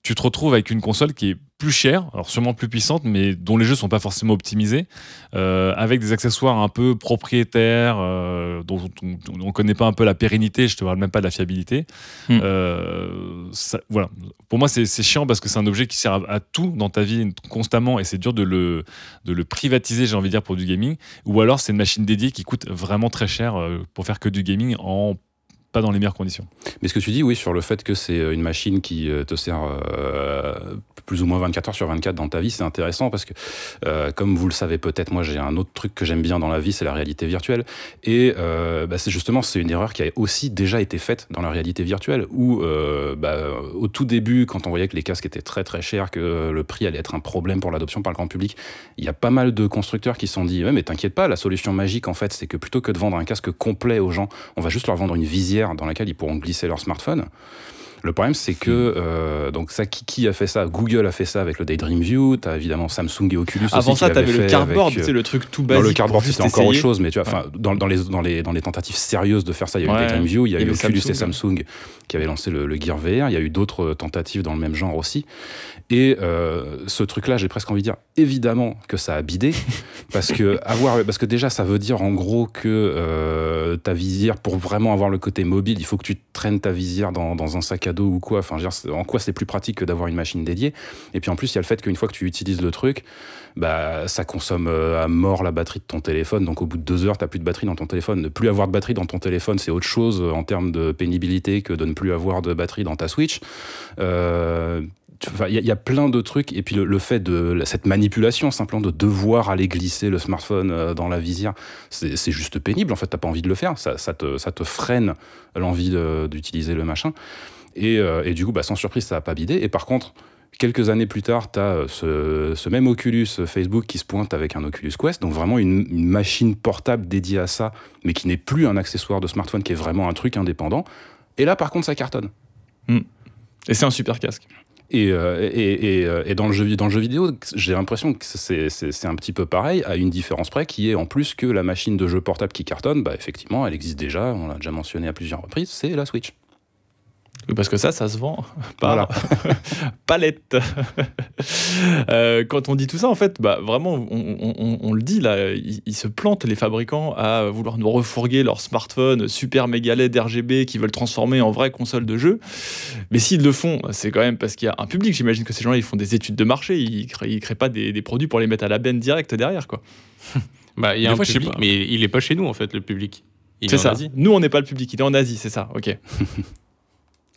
tu te retrouves avec une console qui est plus chère, alors sûrement plus puissante, mais dont les jeux sont pas forcément optimisés, euh, avec des accessoires un peu propriétaires, euh, dont on, ne connaît pas un peu la pérennité, je te parle même pas de la fiabilité. Hmm. Euh, voilà. Pour moi, c'est chiant parce que c'est un objet qui sert à, tout dans ta vie constamment et c'est dur de le, de le privatiser, j'ai envie de dire, pour du gaming. Ou alors, c'est une machine dédiée qui coûte vraiment très cher pour faire que du gaming en dans les meilleures conditions.
Mais ce que tu dis, oui, sur le fait que c'est une machine qui te sert plus ou moins 24 heures sur 24 dans ta vie, c'est intéressant parce que, euh, comme vous le savez peut-être, moi j'ai un autre truc que j'aime bien dans la vie, c'est la réalité virtuelle. Et euh, bah, c'est justement, c'est une erreur qui a aussi déjà été faite dans la réalité virtuelle, où euh, bah, au tout début, quand on voyait que les casques étaient très très chers, que le prix allait être un problème pour l'adoption par le grand public, il y a pas mal de constructeurs qui se sont dit, ouais, mais t'inquiète pas, la solution magique en fait, c'est que plutôt que de vendre un casque complet aux gens, on va juste leur vendre une visière dans laquelle ils pourront glisser leur smartphone. Le problème, c'est que euh, donc ça, qui, a fait ça? Google a fait ça avec le Daydream View. T'as évidemment Samsung et Oculus
Avant
aussi
ça, t'avais le cardboard, c'est le truc tout basique.
Dans le cardboard, c'était encore autre chose, mais tu vois, dans, dans, les, dans, les, dans les tentatives sérieuses de faire ça, il y a eu Daydream View, il y a eu Oculus et Samsung qui avaient lancé le, Gear VR. Il y a eu d'autres tentatives dans le même genre aussi. Et euh, ce truc-là, j'ai presque envie de dire, évidemment que ça a bidé, parce que avoir, parce que déjà, ça veut dire en gros que euh, ta visière, pour vraiment avoir le côté mobile, il faut que tu traînes ta visière dans, dans un sac à ou quoi. Enfin, en quoi c'est plus pratique que d'avoir une machine dédiée. Et puis en plus, il y a le fait qu'une fois que tu utilises le truc, bah, ça consomme euh, à mort la batterie de ton téléphone. Donc au bout de deux heures, tu n'as plus de batterie dans ton téléphone. Ne plus avoir de batterie dans ton téléphone, c'est autre chose en termes de pénibilité que de ne plus avoir de batterie dans ta Switch. Euh, il y, a plein de trucs et puis le, fait de cette manipulation simplement de devoir aller glisser le smartphone euh, dans la visière c'est juste pénible en fait t'as pas envie de le faire ça, te, ça te freine l'envie d'utiliser le machin euh, et, du coup, bah, sans surprise, ça n'a pas bidé. Et par contre, quelques années plus tard, tu as euh, ce, même Oculus euh, Facebook qui se pointe avec un Oculus Quest, donc vraiment une, machine portable dédiée à ça, mais qui n'est plus un accessoire de smartphone, qui est vraiment un truc indépendant. Et là, par contre, ça cartonne.
Hmm. Et c'est un super casque.
Et, et, dans, le jeu, dans le jeu vidéo, j'ai l'impression que c'est un petit peu pareil, à une différence près, qui est en plus que la machine de jeu portable qui cartonne, bah, effectivement, elle existe déjà, on l'a déjà mentionné à plusieurs reprises, c'est la Switch.
Parce que ça, ça se vend par palette. Euh, quand on dit tout ça, en fait, bah, vraiment, on, le dit, là, ils, se plantent, les fabricants, à vouloir nous refourguer leur smartphone super méga LED RGB qu'ils veulent transformer en vraie console de jeu. Mais s'ils le font, c'est quand même parce qu'il y a un public. J'imagine que ces gens-là, ils font des études de marché, ils ne créent, créent, pas des, produits pour les mettre à la benne direct derrière. Quoi.
bah, il y a un public, mais il n'est pas chez nous, en fait, le public.
C'est ça. Nous, on n'est pas le public, il est en Asie, c'est ça, ok.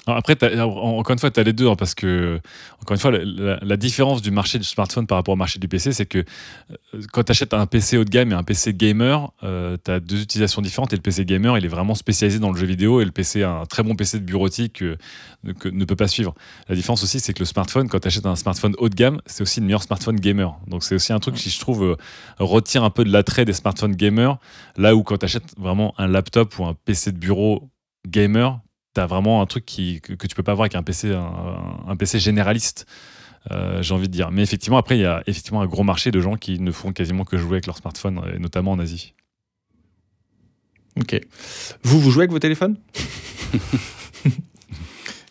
Après, encore une fois, tu as les deux, hein, parce que, encore une fois, la, différence du marché du smartphone par rapport au marché du PC, c'est que euh, quand tu achètes un PC haut de gamme et un PC gamer, euh, tu as deux utilisations différentes. Et le PC gamer, il est vraiment spécialisé dans le jeu vidéo, et le PC, un très bon PC de bureautique, euh, ne peut pas suivre. La différence aussi, c'est que le smartphone, quand tu achètes un smartphone haut de gamme, c'est aussi le meilleur smartphone gamer. Donc, c'est aussi un truc qui, je trouve, retire un peu de l'attrait des smartphones gamer, là où quand tu achètes vraiment un laptop ou un PC de bureau gamer, tu as vraiment un truc qui, que, tu peux pas avoir avec un PC, un, PC généraliste. Euh, j'ai envie de dire. Mais effectivement, après, il y a effectivement un gros marché de gens qui ne font quasiment que jouer avec leur smartphone, et notamment en Asie.
Ok. Vous, vous jouez avec vos téléphones?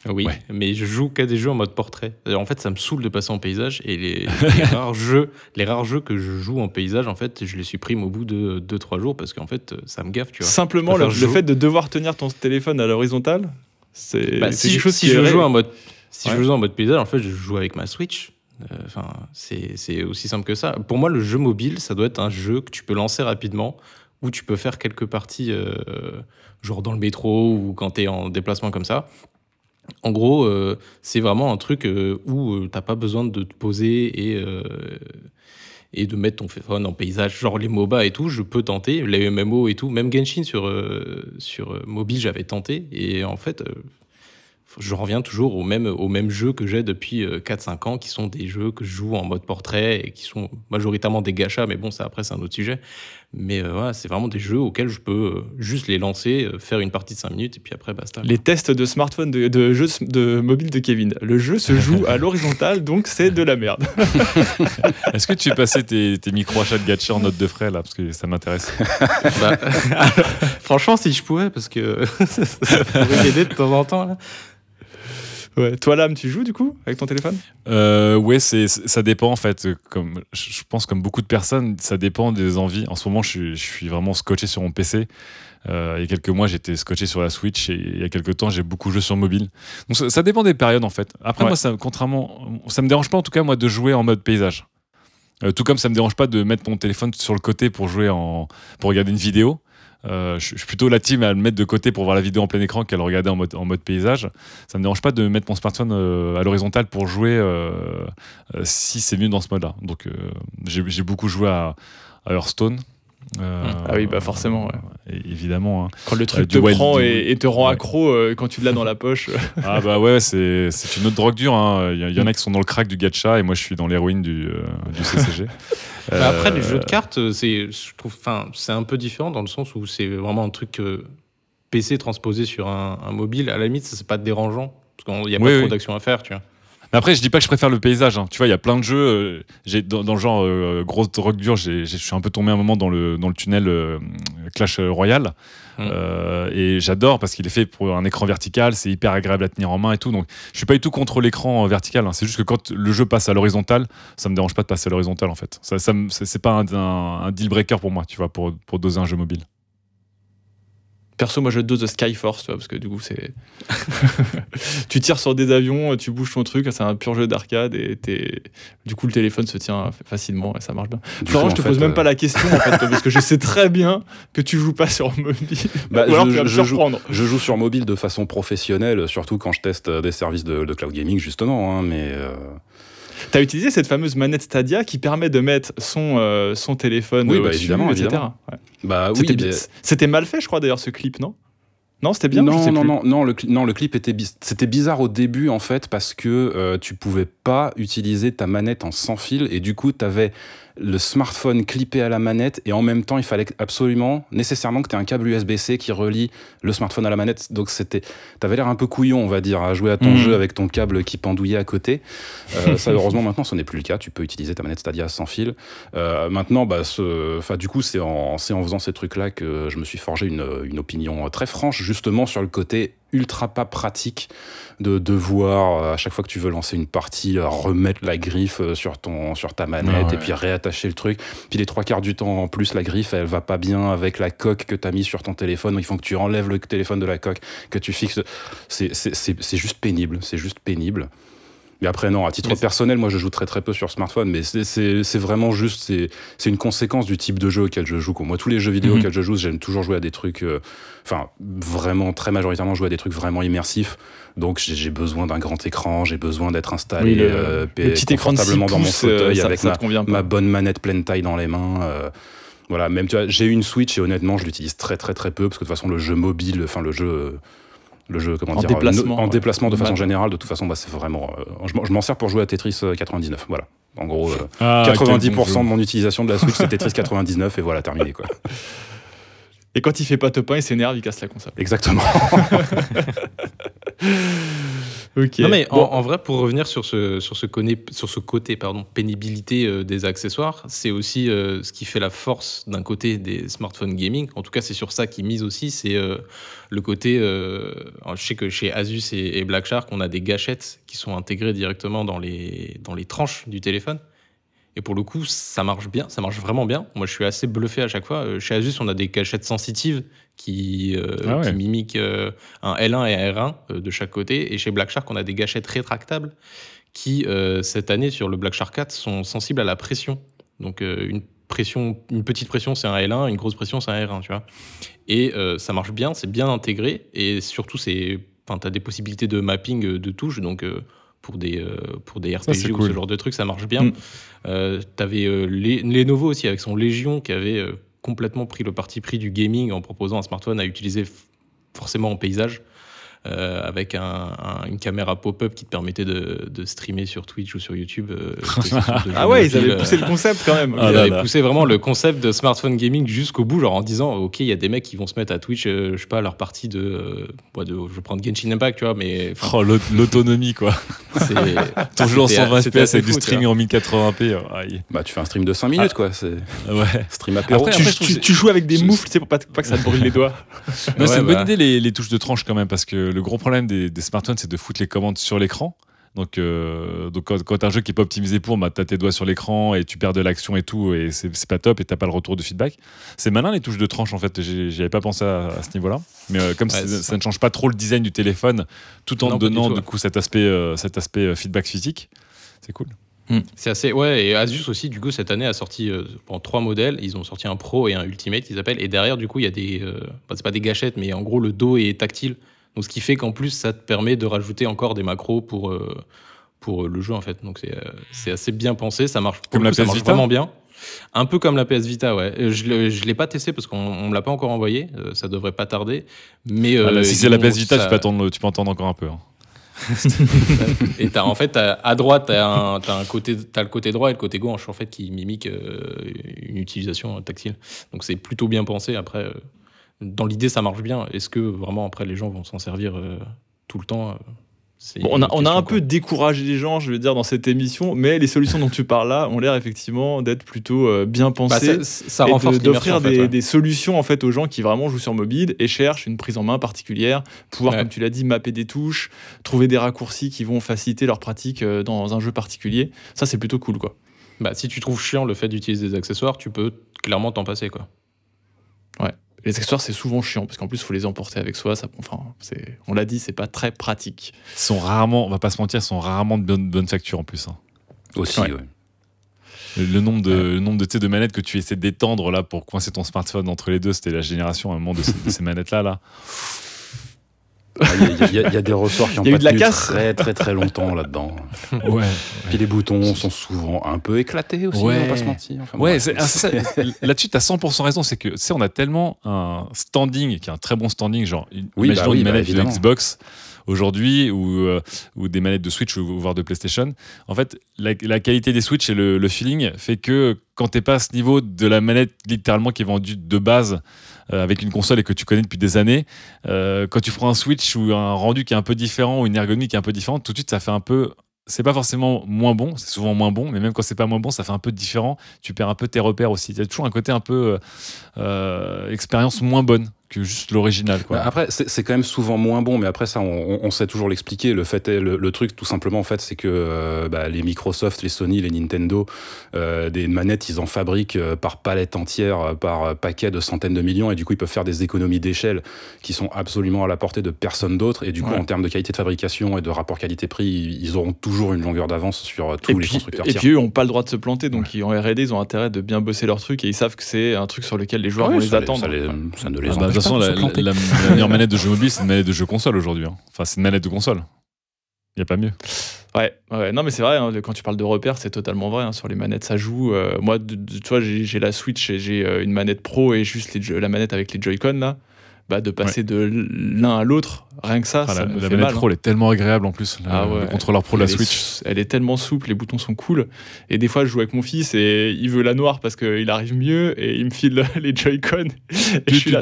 Oui, mais je joue qu'à des jeux en mode portrait. En fait, ça me saoule de passer en paysage et les, rares jeux, les rares jeux que je joue en paysage, en fait, je les supprime au bout de 2-3 jours parce qu'en fait, ça me gaffe, tu vois.
Simplement, le, fait de devoir tenir ton téléphone à l'horizontale, c'est
bah, si, quelque chose si je joue en mode si je joue en mode paysage, en fait, je joue avec ma Switch. Euh, enfin, c'est aussi simple que ça. Pour moi, le jeu mobile, ça doit être un jeu que tu peux lancer rapidement, où tu peux faire quelques parties, euh, genre dans le métro ou quand tu es en déplacement comme ça. En gros, euh, c'est vraiment un truc euh, où tu euh, t'as pas besoin de te poser et, et de mettre ton téléphone en paysage, genre les MOBA et tout, je peux tenter, les MMO et tout, même Genshin sur, sur mobile, j'avais tenté, et en fait, je reviens toujours au même, au même jeu que j'ai depuis 4-5 ans, qui sont des jeux que je joue en mode portrait et qui sont majoritairement des gachas, mais bon, ça après, c'est un autre sujet. Mais euh, voilà, c'est vraiment des jeux auxquels je peux euh, juste les lancer, euh, faire une partie de 5 minutes et puis après basta.
Les tests de smartphone, de, de jeux de mobile de Kevin. Le jeu se joue à l'horizontale, donc c'est de la merde.
Est-ce que tu passé tes, tes micro-achats de gacha en note de frais là? Parce que ça m'intéresse.
Bah, franchement, si je pouvais, parce que ça pourrait aider de temps en temps. Là.
Toi, l'âme, tu joues du coup avec ton téléphone?
Euh, Ouais, c'est, ça dépend en fait. Comme, je pense comme beaucoup de personnes, ça dépend des envies. En ce moment, je, suis vraiment scotché sur mon PC. Euh, il y a quelques mois, j'étais scotché sur la Switch et il y a quelques temps, j'ai beaucoup joué sur mobile. Donc ça, dépend des périodes en fait. Après, moi, ça, contrairement, ça me dérange pas en tout cas moi de jouer en mode paysage. Euh, tout comme ça me dérange pas de mettre mon téléphone sur le côté pour jouer en, pour regarder une vidéo. Euh, je, suis plutôt la team à le mettre de côté pour voir la vidéo en plein écran qu'à le regarder en mode, paysage. Ça ne me dérange pas de mettre mon smartphone euh, à l'horizontale pour jouer si c'est mieux dans ce mode-là. Donc j'ai beaucoup joué à, Hearthstone.
Ah oui, bah forcément.
évidemment. Hein.
Quand le truc te prend et, te rend accro quand tu l'as dans la poche.
ah bah ouais, c'est une autre drogue dure. Hein. Il y, en a qui sont dans le crack du gacha et moi je suis dans l'héroïne du, du CCG.
après, les jeux de cartes, c'est, je trouve, enfin, c'est un peu différent dans le sens où c'est vraiment un truc PC transposé sur un, mobile. À la limite, ça c'est pas dérangeant parce qu'il n'y a pas trop d'action à faire, tu vois.
Après, je dis pas que je préfère le paysage. Hein. Tu vois, il y a plein de jeux. Euh, j'ai dans, le genre euh, grosse drogue dure, je suis un peu tombé un moment dans le, dans le tunnel euh, Clash Royale. Mm. Euh, et j'adore parce qu'il est fait pour un écran vertical, c'est hyper agréable à tenir en main et tout. Donc je suis pas du tout contre l'écran vertical. Hein. C'est juste que quand le jeu passe à l'horizontale, ça me dérange pas de passer à l'horizontale en fait. Ça, ça c'est pas un, un, deal breaker pour moi, tu vois, pour, pour doser un jeu mobile.
Perso, moi je dose de Skyforce, parce que du coup, c'est. tu tires sur des avions, tu bouges ton truc, c'est un pur jeu d'arcade et du coup, le téléphone se tient facilement et ça marche bien. Florent, je te pose même pas euh, la question en fait, parce que je sais très bien que tu joues pas sur mobile.
Bah, Ou alors je, tu vas me surprendre. Joue, je joue sur mobile de façon professionnelle, surtout quand je teste des services de, cloud gaming, justement, hein, mais. Euh,
tu as utilisé cette fameuse manette Stadia qui permet de mettre son, euh, son téléphone oui, bah, évidemment, etc.
Bah, oui,
C'était mal fait, je crois, d'ailleurs, ce clip, non? Non, c'était bien.
Non, non, non, non, le, non, le clip était c'était bizarre au début en fait parce que euh, tu pouvais pas utiliser ta manette en sans fil et du coup tu avais le smartphone clippé à la manette et en même temps il fallait absolument nécessairement que tu aies un câble USB-C qui relie le smartphone à la manette. Donc c'était t'avais l'air un peu couillon on va dire à jouer à ton mhm. jeu avec ton câble qui pendouillait à côté. Euh, ça heureusement maintenant ce n'est plus le cas. Tu peux utiliser ta manette Stadia sans fil. Euh, maintenant bah ce, du coup c'est en, en faisant ces trucs là que je me suis forgé une, une opinion très franche justement sur le côté ultra pas pratique de devoir euh, à chaque fois que tu veux lancer une partie euh, remettre la griffe euh, sur ton sur ta manette et puis réattacher le truc. Puis les trois quarts du temps en plus la griffe elle va pas bien avec la coque que tu as mis sur ton téléphone. Il faut que tu enlèves le téléphone de la coque que tu fixes. C'est juste pénible. C'est juste pénible mais après, non, à titre personnel, moi, je joue très très peu sur smartphone, mais c'est vraiment juste, c'est une conséquence du type de jeu auquel je joue. Moi, tous les jeux vidéo auxquels je joue, j'aime toujours jouer à des trucs, euh, enfin, vraiment, très majoritairement, jouer à des trucs vraiment immersifs. Donc, j'ai besoin d'un grand écran, j'ai besoin d'être installé
euh, confortablement dans mon fauteuil
euh, avec ma, bonne manette pleine taille dans les mains. voilà, même tu vois, j'ai une Switch et honnêtement, je l'utilise très très très peu parce que de toute façon, le jeu mobile, enfin, le jeu le jeu comment
en
dire
déplacement,
en déplacement de façon générale de toute façon bah, c'est vraiment euh, je, m'en sers pour jouer à Tetris 99 euh, voilà. En gros 90% euh, ah, de mon utilisation de la Switch c'est Tetris 99 et voilà terminé quoi.
Et quand il fait pas top 1 il s'énerve il casse la console.
Exactement
Non, mais en, vrai, pour revenir sur ce, sur ce, sur ce côté pardon, pénibilité euh, des accessoires, c'est aussi euh, ce qui fait la force d'un côté des smartphones gaming. En tout cas, c'est sur ça qu'ils misent aussi. C'est euh, le côté. je sais que chez Asus et, Black Shark, on a des gâchettes qui sont intégrées directement dans les, dans les tranches du téléphone. Et pour le coup, ça marche bien, ça marche vraiment bien. Moi, je suis assez bluffé à chaque fois. Chez Asus, on a des gâchettes sensitives qui, euh, ah mimiquent euh, un L1 et un R1 euh, de chaque côté. Et chez Black Shark, on a des gâchettes rétractables qui, cette année, sur le Black Shark 4, sont sensibles à la pression. Donc, une pression, une petite pression, c'est un L1, une grosse pression, c'est un R1, tu vois. Et ça marche bien, c'est bien intégré. Et surtout, c'est, tu as des possibilités de mapping de touches. Donc, pour des, pour des RPG ou ce genre de trucs, ça marche bien. Mm. tu avais les, Lenovo aussi avec son Légion qui avait complètement pris le parti pris du gaming en proposant un smartphone à utiliser forcément en paysage. Euh, avec un, une caméra pop-up qui te permettait de, de, streamer sur Twitch ou sur YouTube. Euh,
ah ouais, ils avaient poussé le concept quand même.
Ah ils avaient poussé vraiment le concept de smartphone gaming jusqu'au bout, genre en disant ok, il y a des mecs qui vont se mettre à Twitch, euh, je sais pas, leur partie de, de, je vais prendre Genshin Impact, tu vois, mais.
Oh, l'autonomie quoi. Ton jeu en 120 FPS avec du streaming en 1080p.
Bah, tu fais un stream de 5 minutes, quoi. C'est
ouais.
stream apéro.
Après, tu, tu, joues avec des moufles, tu sais, pour pas, pas, que ça te brûle les doigts.
c'est une bonne bah. idée, les, les, touches de tranche quand même, parce que le gros problème des, smartphones, c'est de foutre les commandes sur l'écran. Donc, euh, donc quand, quand as un jeu qui n'est pas optimisé pour, bah, tu as tes doigts sur l'écran et tu perds de l'action et tout, et c'est pas top et tu pas le retour de feedback. C'est malin les touches de tranche en fait, j'y avais pas pensé à, ce niveau-là. Mais euh, comme ça, ne change pas trop le design du téléphone, tout en donnant du, coup cet aspect, euh, cet aspect feedback physique, c'est cool.
Hmm. C'est assez. Ouais, et Asus aussi, du coup, cette année a sorti euh, trois modèles. Ils ont sorti un Pro et un Ultimate, ils appellent. Et derrière, du coup, il y a des. Euh, c'est pas des gâchettes, mais en gros, le dos est tactile. Donc, ce qui fait qu'en plus, ça te permet de rajouter encore des macros pour, euh, pour le jeu, en fait. Donc, c'est assez bien pensé. Ça marche,
comme la PS Vita
vraiment bien. Un peu comme la PS Vita, ouais. Je ne l'ai pas testé parce qu'on ne me l'a pas encore envoyé. ça devrait pas tarder. Mais,
ah, si c'est la PS Vita, tu, peux attendre, tu peux entendre encore un peu. Hein.
et as, en fait, à droite, tu as, as, le côté droit et le côté gauche en fait, qui mimiquent euh, une utilisation tactile. Donc c'est plutôt bien pensé. Après, euh, dans l'idée, ça marche bien. Est-ce que vraiment, après, les gens vont s'en servir euh, tout le temps
on a, on a un peu découragé les gens, je veux dire, dans cette émission, mais les solutions dont tu parles là ont l'air effectivement d'être plutôt euh, bien bah, pensées.
ça, renforce
d'offrir des, solutions en fait aux gens qui vraiment jouent sur mobile et cherchent une prise en main particulière, pouvoir, comme tu l'as dit, mapper des touches, trouver des raccourcis qui vont faciliter leur pratique euh, dans un jeu particulier. Ça, c'est plutôt cool, quoi.
Bah, si tu trouves chiant le fait d'utiliser des accessoires, tu peux clairement t'en passer, quoi.
Ouais les accessoires, c'est souvent chiant parce qu'en plus, il faut les emporter avec soi. Ça, enfin, on l'a dit, c'est pas très pratique.
Ils sont rarement, on va pas se mentir, ils sont rarement de bonne, bonne facture en plus. Hein.
Aussi, oui.
Le, nombre de, le nombre de, de manettes que tu essaies d'étendre là pour coincer ton smartphone entre les deux, c'était la génération à un moment de ces, manettes là là.
Il y, a des ressorts qui ont pas tenu très très très longtemps là-dedans.
Ouais.
Puis les boutons sont souvent un peu éclatés aussi, ouais. on va pas se mentir.
ouais, là-dessus, tu as 100% raison. C'est que, tu on a tellement un standing, qui est un très bon standing, genre,
oui,
imaginons
bah
une
bah
manette de Xbox aujourd'hui ou, euh, ou des manettes de Switch ou, voire de PlayStation. En fait, la, qualité des Switch et le, le feeling fait que quand t'es pas à ce niveau de la manette littéralement qui est vendue de base euh, avec une console et que tu connais depuis des années, euh, quand tu prends un Switch ou un rendu qui est un peu différent ou une ergonomie qui est un peu différente, tout de suite ça fait un peu c'est pas forcément moins bon, c'est souvent moins bon, mais même quand c'est pas moins bon, ça fait un peu différent. Tu perds un peu tes repères aussi. Il y a toujours un côté un peu expérience moins bonne que juste l'original.
Bah, après, c'est quand même souvent moins bon, mais après ça, on, sait toujours l'expliquer. Le fait, le, le, truc, tout simplement, en fait, c'est que euh, bah, les Microsoft, les Sony, les Nintendo, euh, des manettes, ils en fabriquent euh, par palette entière, par paquet de centaines de millions, et du coup, ils peuvent faire des économies d'échelle qui sont absolument à la portée de personne d'autre. Et du coup, en termes de qualité de fabrication et de rapport qualité-prix, ils auront toujours une longueur d'avance sur tous les constructeurs.
Et puis, eux n'ont pas le droit de se planter, donc ils, en R&D, ils ont intérêt de bien bosser leur truc, et ils savent que c'est un truc sur lequel les joueurs vont les attendre.
Ça, ne les
ah bah, toute façon, la, meilleure manette de jeu mobile, c'est une manette de jeu console aujourd'hui. Hein. Enfin, c'est une manette de console. Il n'y a pas mieux.
Ouais, ouais, non mais c'est vrai, hein, quand tu parles de repères, c'est totalement vrai. Hein, sur les manettes, ça joue. Euh, moi, tu vois, j'ai la Switch et j'ai euh, une manette pro et juste les, la manette avec les Joy-Con là. Bah, de passer de l'un à l'autre, rien que ça,
ah,
ça
la,
me
la
fait
manette
mal,
pro, elle est tellement agréable en plus.
Ah
le contrôleur pro de la Switch.
elle est tellement souple, les boutons sont cool. Et des fois, je joue avec mon fils et il veut la noire parce qu'il arrive mieux et il me file les Joy-Con. Et je suis là,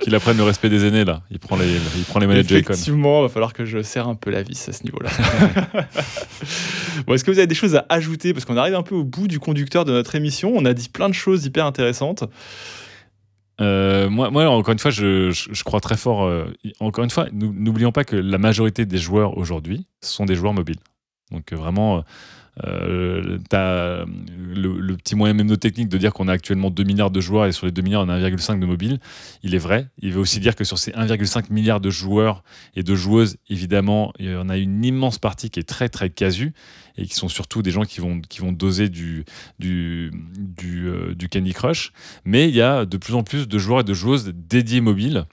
Qu'il apprenne le respect des aînés là. Il prend les, il prend les manettes Joy-Con.
Effectivement, il va falloir que je serre un peu la vis à ce niveau-là. bon, est-ce que vous avez des choses à ajouter? Parce qu'on arrive un peu au bout du conducteur de notre émission. On a dit plein de choses hyper intéressantes.
Euh, moi, encore une fois, je, je, crois très fort. Euh, encore une fois, n'oublions pas que la majorité des joueurs aujourd'hui sont des joueurs mobiles. Donc euh, vraiment, euh, as le, petit moyen technique de dire qu'on a actuellement 2 milliards de joueurs et sur les 2 milliards, on a 1,5 de mobiles. Il est vrai. Il veut aussi dire que sur ces 1,5 milliards de joueurs et de joueuses, évidemment, il y en a une immense partie qui est très, très casu et qui sont surtout des gens qui vont, qui vont doser du, du, euh, du Candy Crush. Mais il y a de plus en plus de joueurs et de joueuses dédiés mobiles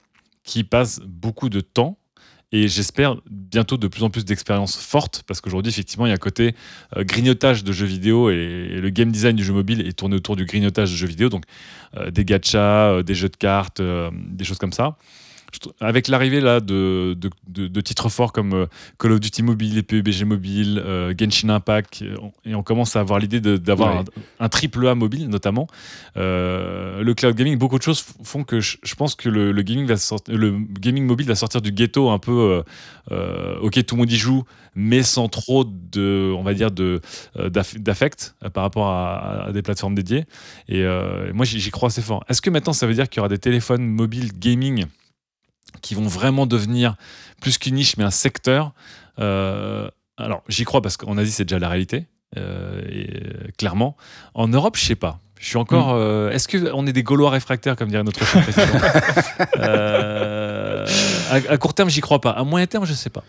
qui passent beaucoup de temps et j'espère bientôt de plus en plus d'expériences fortes parce qu'aujourd'hui effectivement il y a un côté euh, grignotage de jeux vidéo et, le game design du jeu mobile est tourné autour du grignotage de jeux vidéo. Donc euh, des gachas, des jeux de cartes, des choses comme ça avec l'arrivée là de, de, titres forts comme euh, Call of Duty Mobile PUBG Mobile, euh, Genshin Impact, et on commence à avoir l'idée d'avoir un, triple A mobile notamment. Euh, le cloud gaming, beaucoup de choses font que je, pense que le, gaming va sortir, le gaming mobile va sortir du ghetto un peu. ok, tout le monde y joue, mais sans trop de, on va dire, de d'affect par rapport à, des plateformes dédiées. Et moi, j'y crois assez fort. Est-ce que maintenant, ça veut dire qu'il y aura des téléphones mobiles gaming qui vont vraiment devenir plus qu'une niche, mais un secteur. Euh, alors, j'y crois parce qu'en Asie, c'est déjà la réalité, euh, et, clairement. En Europe, je sais pas. Je suis encore. Mm. Euh, est-ce qu'on est des Gaulois réfractaires, comme dirait notre chef président euh, à, court terme, j'y crois pas. À moyen terme, je sais pas.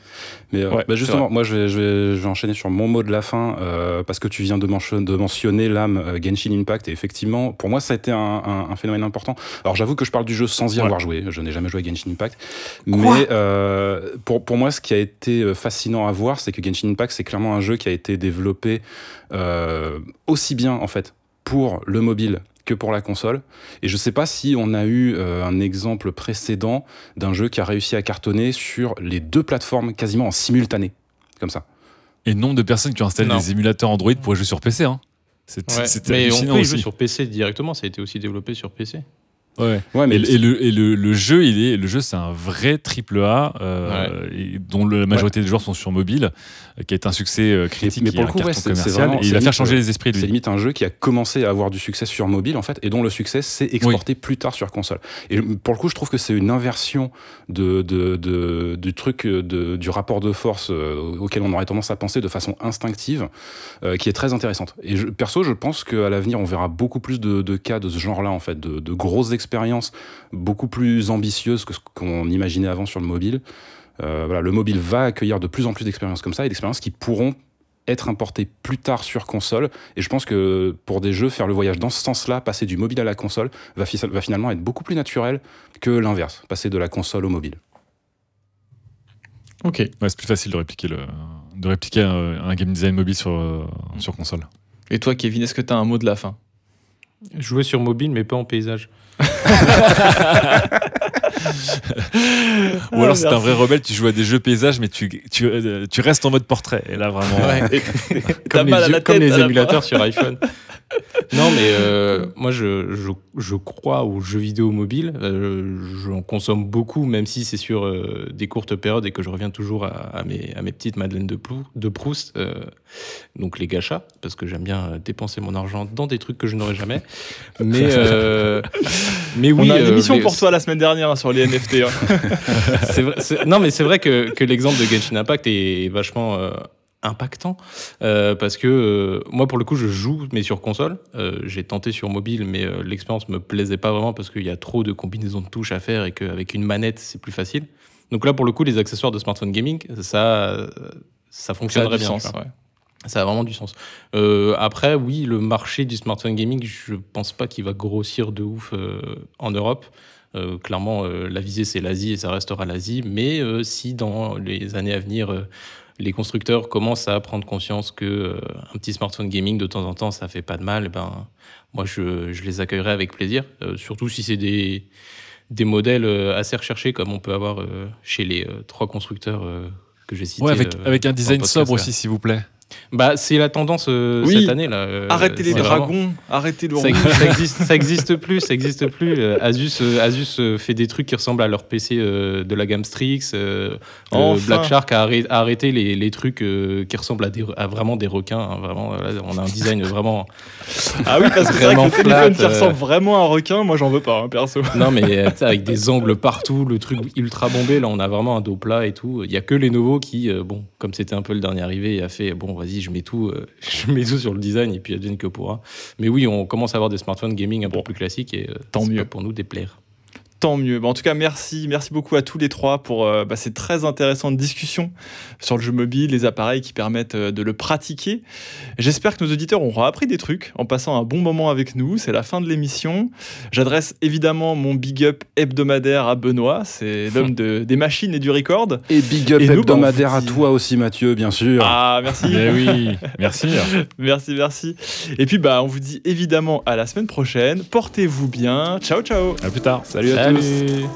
Mais euh, bah, justement, moi, je vais, je, vais, je vais, enchaîner sur mon mot de la fin parce que tu viens de, de mentionner l'âme Genshin Impact. Et effectivement, pour moi, ça a été un, un, phénomène important. Alors, j'avoue que je parle du jeu sans y avoir joué. Je n'ai jamais joué à Genshin Impact. mais pour, pour moi, ce qui a été fascinant à voir, c'est que Genshin Impact, c'est clairement un jeu qui a été développé aussi bien, en fait, pour le mobile que pour la console. Et je ne sais pas si on a eu euh, un exemple précédent d'un jeu qui a réussi à cartonner sur les deux plateformes quasiment en simultané, comme ça.
Et nombre de personnes qui ont installé des émulateurs Android pour jouer sur PC. Hein.
mais on peut y jouer sur PC directement, ça a été aussi développé sur PC.
Ouais. ouais mais et, le, et le, le, jeu, il est, le jeu, c'est un vrai triple A euh, dont la majorité des joueurs sont sur mobile, euh, qui est un succès euh, critique, mais, pour le coup, un commercial, il va faire changer les esprits.
C'est limite un jeu qui a commencé à avoir du succès sur mobile en fait, et dont le succès s'est exporté plus tard sur console. Et pour le coup, je trouve que c'est une inversion de, de, de, du truc, de, du rapport de force auquel on aurait tendance à penser de façon instinctive, qui est très intéressante. Et je, perso, je pense qu'à l'avenir, on verra beaucoup plus de, cas de ce genre-là en fait, de, grosses expériences expérience beaucoup plus ambitieuse que ce qu'on imaginait avant sur le mobile. Euh, voilà, le mobile va accueillir de plus en plus d'expériences comme ça et d'expériences qui pourront être importées plus tard sur console. Et je pense que pour des jeux, faire le voyage dans ce sens-là, passer du mobile à la console, va, va finalement être beaucoup plus naturel que l'inverse, passer de la console au mobile.
Ok.
Ouais, c'est plus facile de répliquer, le, de répliquer un, un game design mobile sur, euh, sur console.
Et toi, Kevin, est-ce que tu as un mot de la fin?
Jouer sur mobile, mais pas en paysage.
Ou alors, c'est un
Ah,
vrai rebelle, tu joues à des jeux paysages, mais tu, tu, euh, tu restes en mode portrait. Et là, vraiment.
Comme les, comme les émulateurs sur iPhone. non, mais euh, moi, je, je, je crois aux jeux vidéo mobiles. Euh, J'en consomme beaucoup, même si c'est sur euh, des courtes périodes et que je reviens toujours à, à mes, à mes petites madeleines de, Plou- de Proust. euh, donc les gachas, parce que j'aime bien dépenser mon argent dans des trucs que je n'aurai jamais. Mais, euh, mais oui.
On a une
euh,
émission
les-
pour toi la semaine dernière hein, sur les NFT. hein.
c'est vrai- c'est- non, mais c'est vrai que, que l'exemple de Genshin Impact est vachement euh, impactant euh, parce que euh, moi, pour le coup, je joue, mais sur console. Euh, J'ai tenté sur mobile, mais euh, l'expérience me plaisait pas vraiment parce qu'il y a trop de combinaisons de touches à faire et qu'avec une manette, c'est plus facile. Donc là, pour le coup, les accessoires de smartphone gaming, ça, ça
Ça a
fonctionnerait
du
bien.
sens. ouais.
Ça a vraiment du sens. Euh, après, oui, le marché du smartphone gaming, je pense pas qu'il va grossir de ouf euh, en Europe. Euh, clairement, la visée, c'est l'Asie et ça restera l'Asie. Mais si dans les années à venir, les constructeurs commencent à prendre conscience que un petit smartphone gaming, de temps en temps, ça fait pas de mal, eh ben, moi, je, je les accueillerai avec plaisir. Surtout si c'est des, des modèles assez recherchés, comme on peut avoir chez les trois constructeurs que j'ai cités.
Ouais, avec, avec un design sobre aussi, s'il vous plaît.
Bah, c'est la tendance euh,
Oui.
cette année là. Euh,
Arrêtez les
vraiment-
dragons, arrêtez le
Ça, ça existe, ça existe plus, ça existe plus. Euh, Asus, euh, Asus fait des trucs qui ressemblent à leur PC de la gamme Strix.
Enfin.
Black Shark a, arrêt- a arrêté les, les trucs qui ressemblent à, des, à vraiment des requins. hein, vraiment, là, on a un design vraiment.
Ah oui, parce que c'est vrai que le téléphone qui
flat,
ressemble vraiment à un requin, moi j'en veux pas, hein, perso.
Non, mais avec des angles partout, le truc ultra bombé. Là, on a vraiment un dos plat et tout. Il y a que Lenovo qui, bon, comme c'était un peu le dernier arrivé, a fait bon, vas-y, je mets tout, euh, je mets tout sur le design et puis advienne que pourra. Mais oui, on commence à avoir des smartphones gaming un peu plus classiques et euh,
Tant mieux.
pas pour nous déplaire.
Tant mieux. Bah, en tout cas, merci, merci beaucoup à tous les trois pour euh, bah, ces très intéressantes discussions sur le jeu mobile, les appareils qui permettent euh, de le pratiquer. J'espère que nos auditeurs auront appris des trucs en passant un bon moment avec nous. C'est la fin de l'émission. J'adresse évidemment mon big up hebdomadaire à Benoît. C'est l'homme de- des machines et du record.
Et big up
Et nous, bah,
hebdomadaire à toi aussi, Mathieu, bien sûr.
Ah, merci.
Mais oui, merci.
Merci, merci. Et puis, bah, on vous dit évidemment à la semaine prochaine. Portez-vous bien. Ciao, ciao.
À plus tard.
Salut à tous.
Salut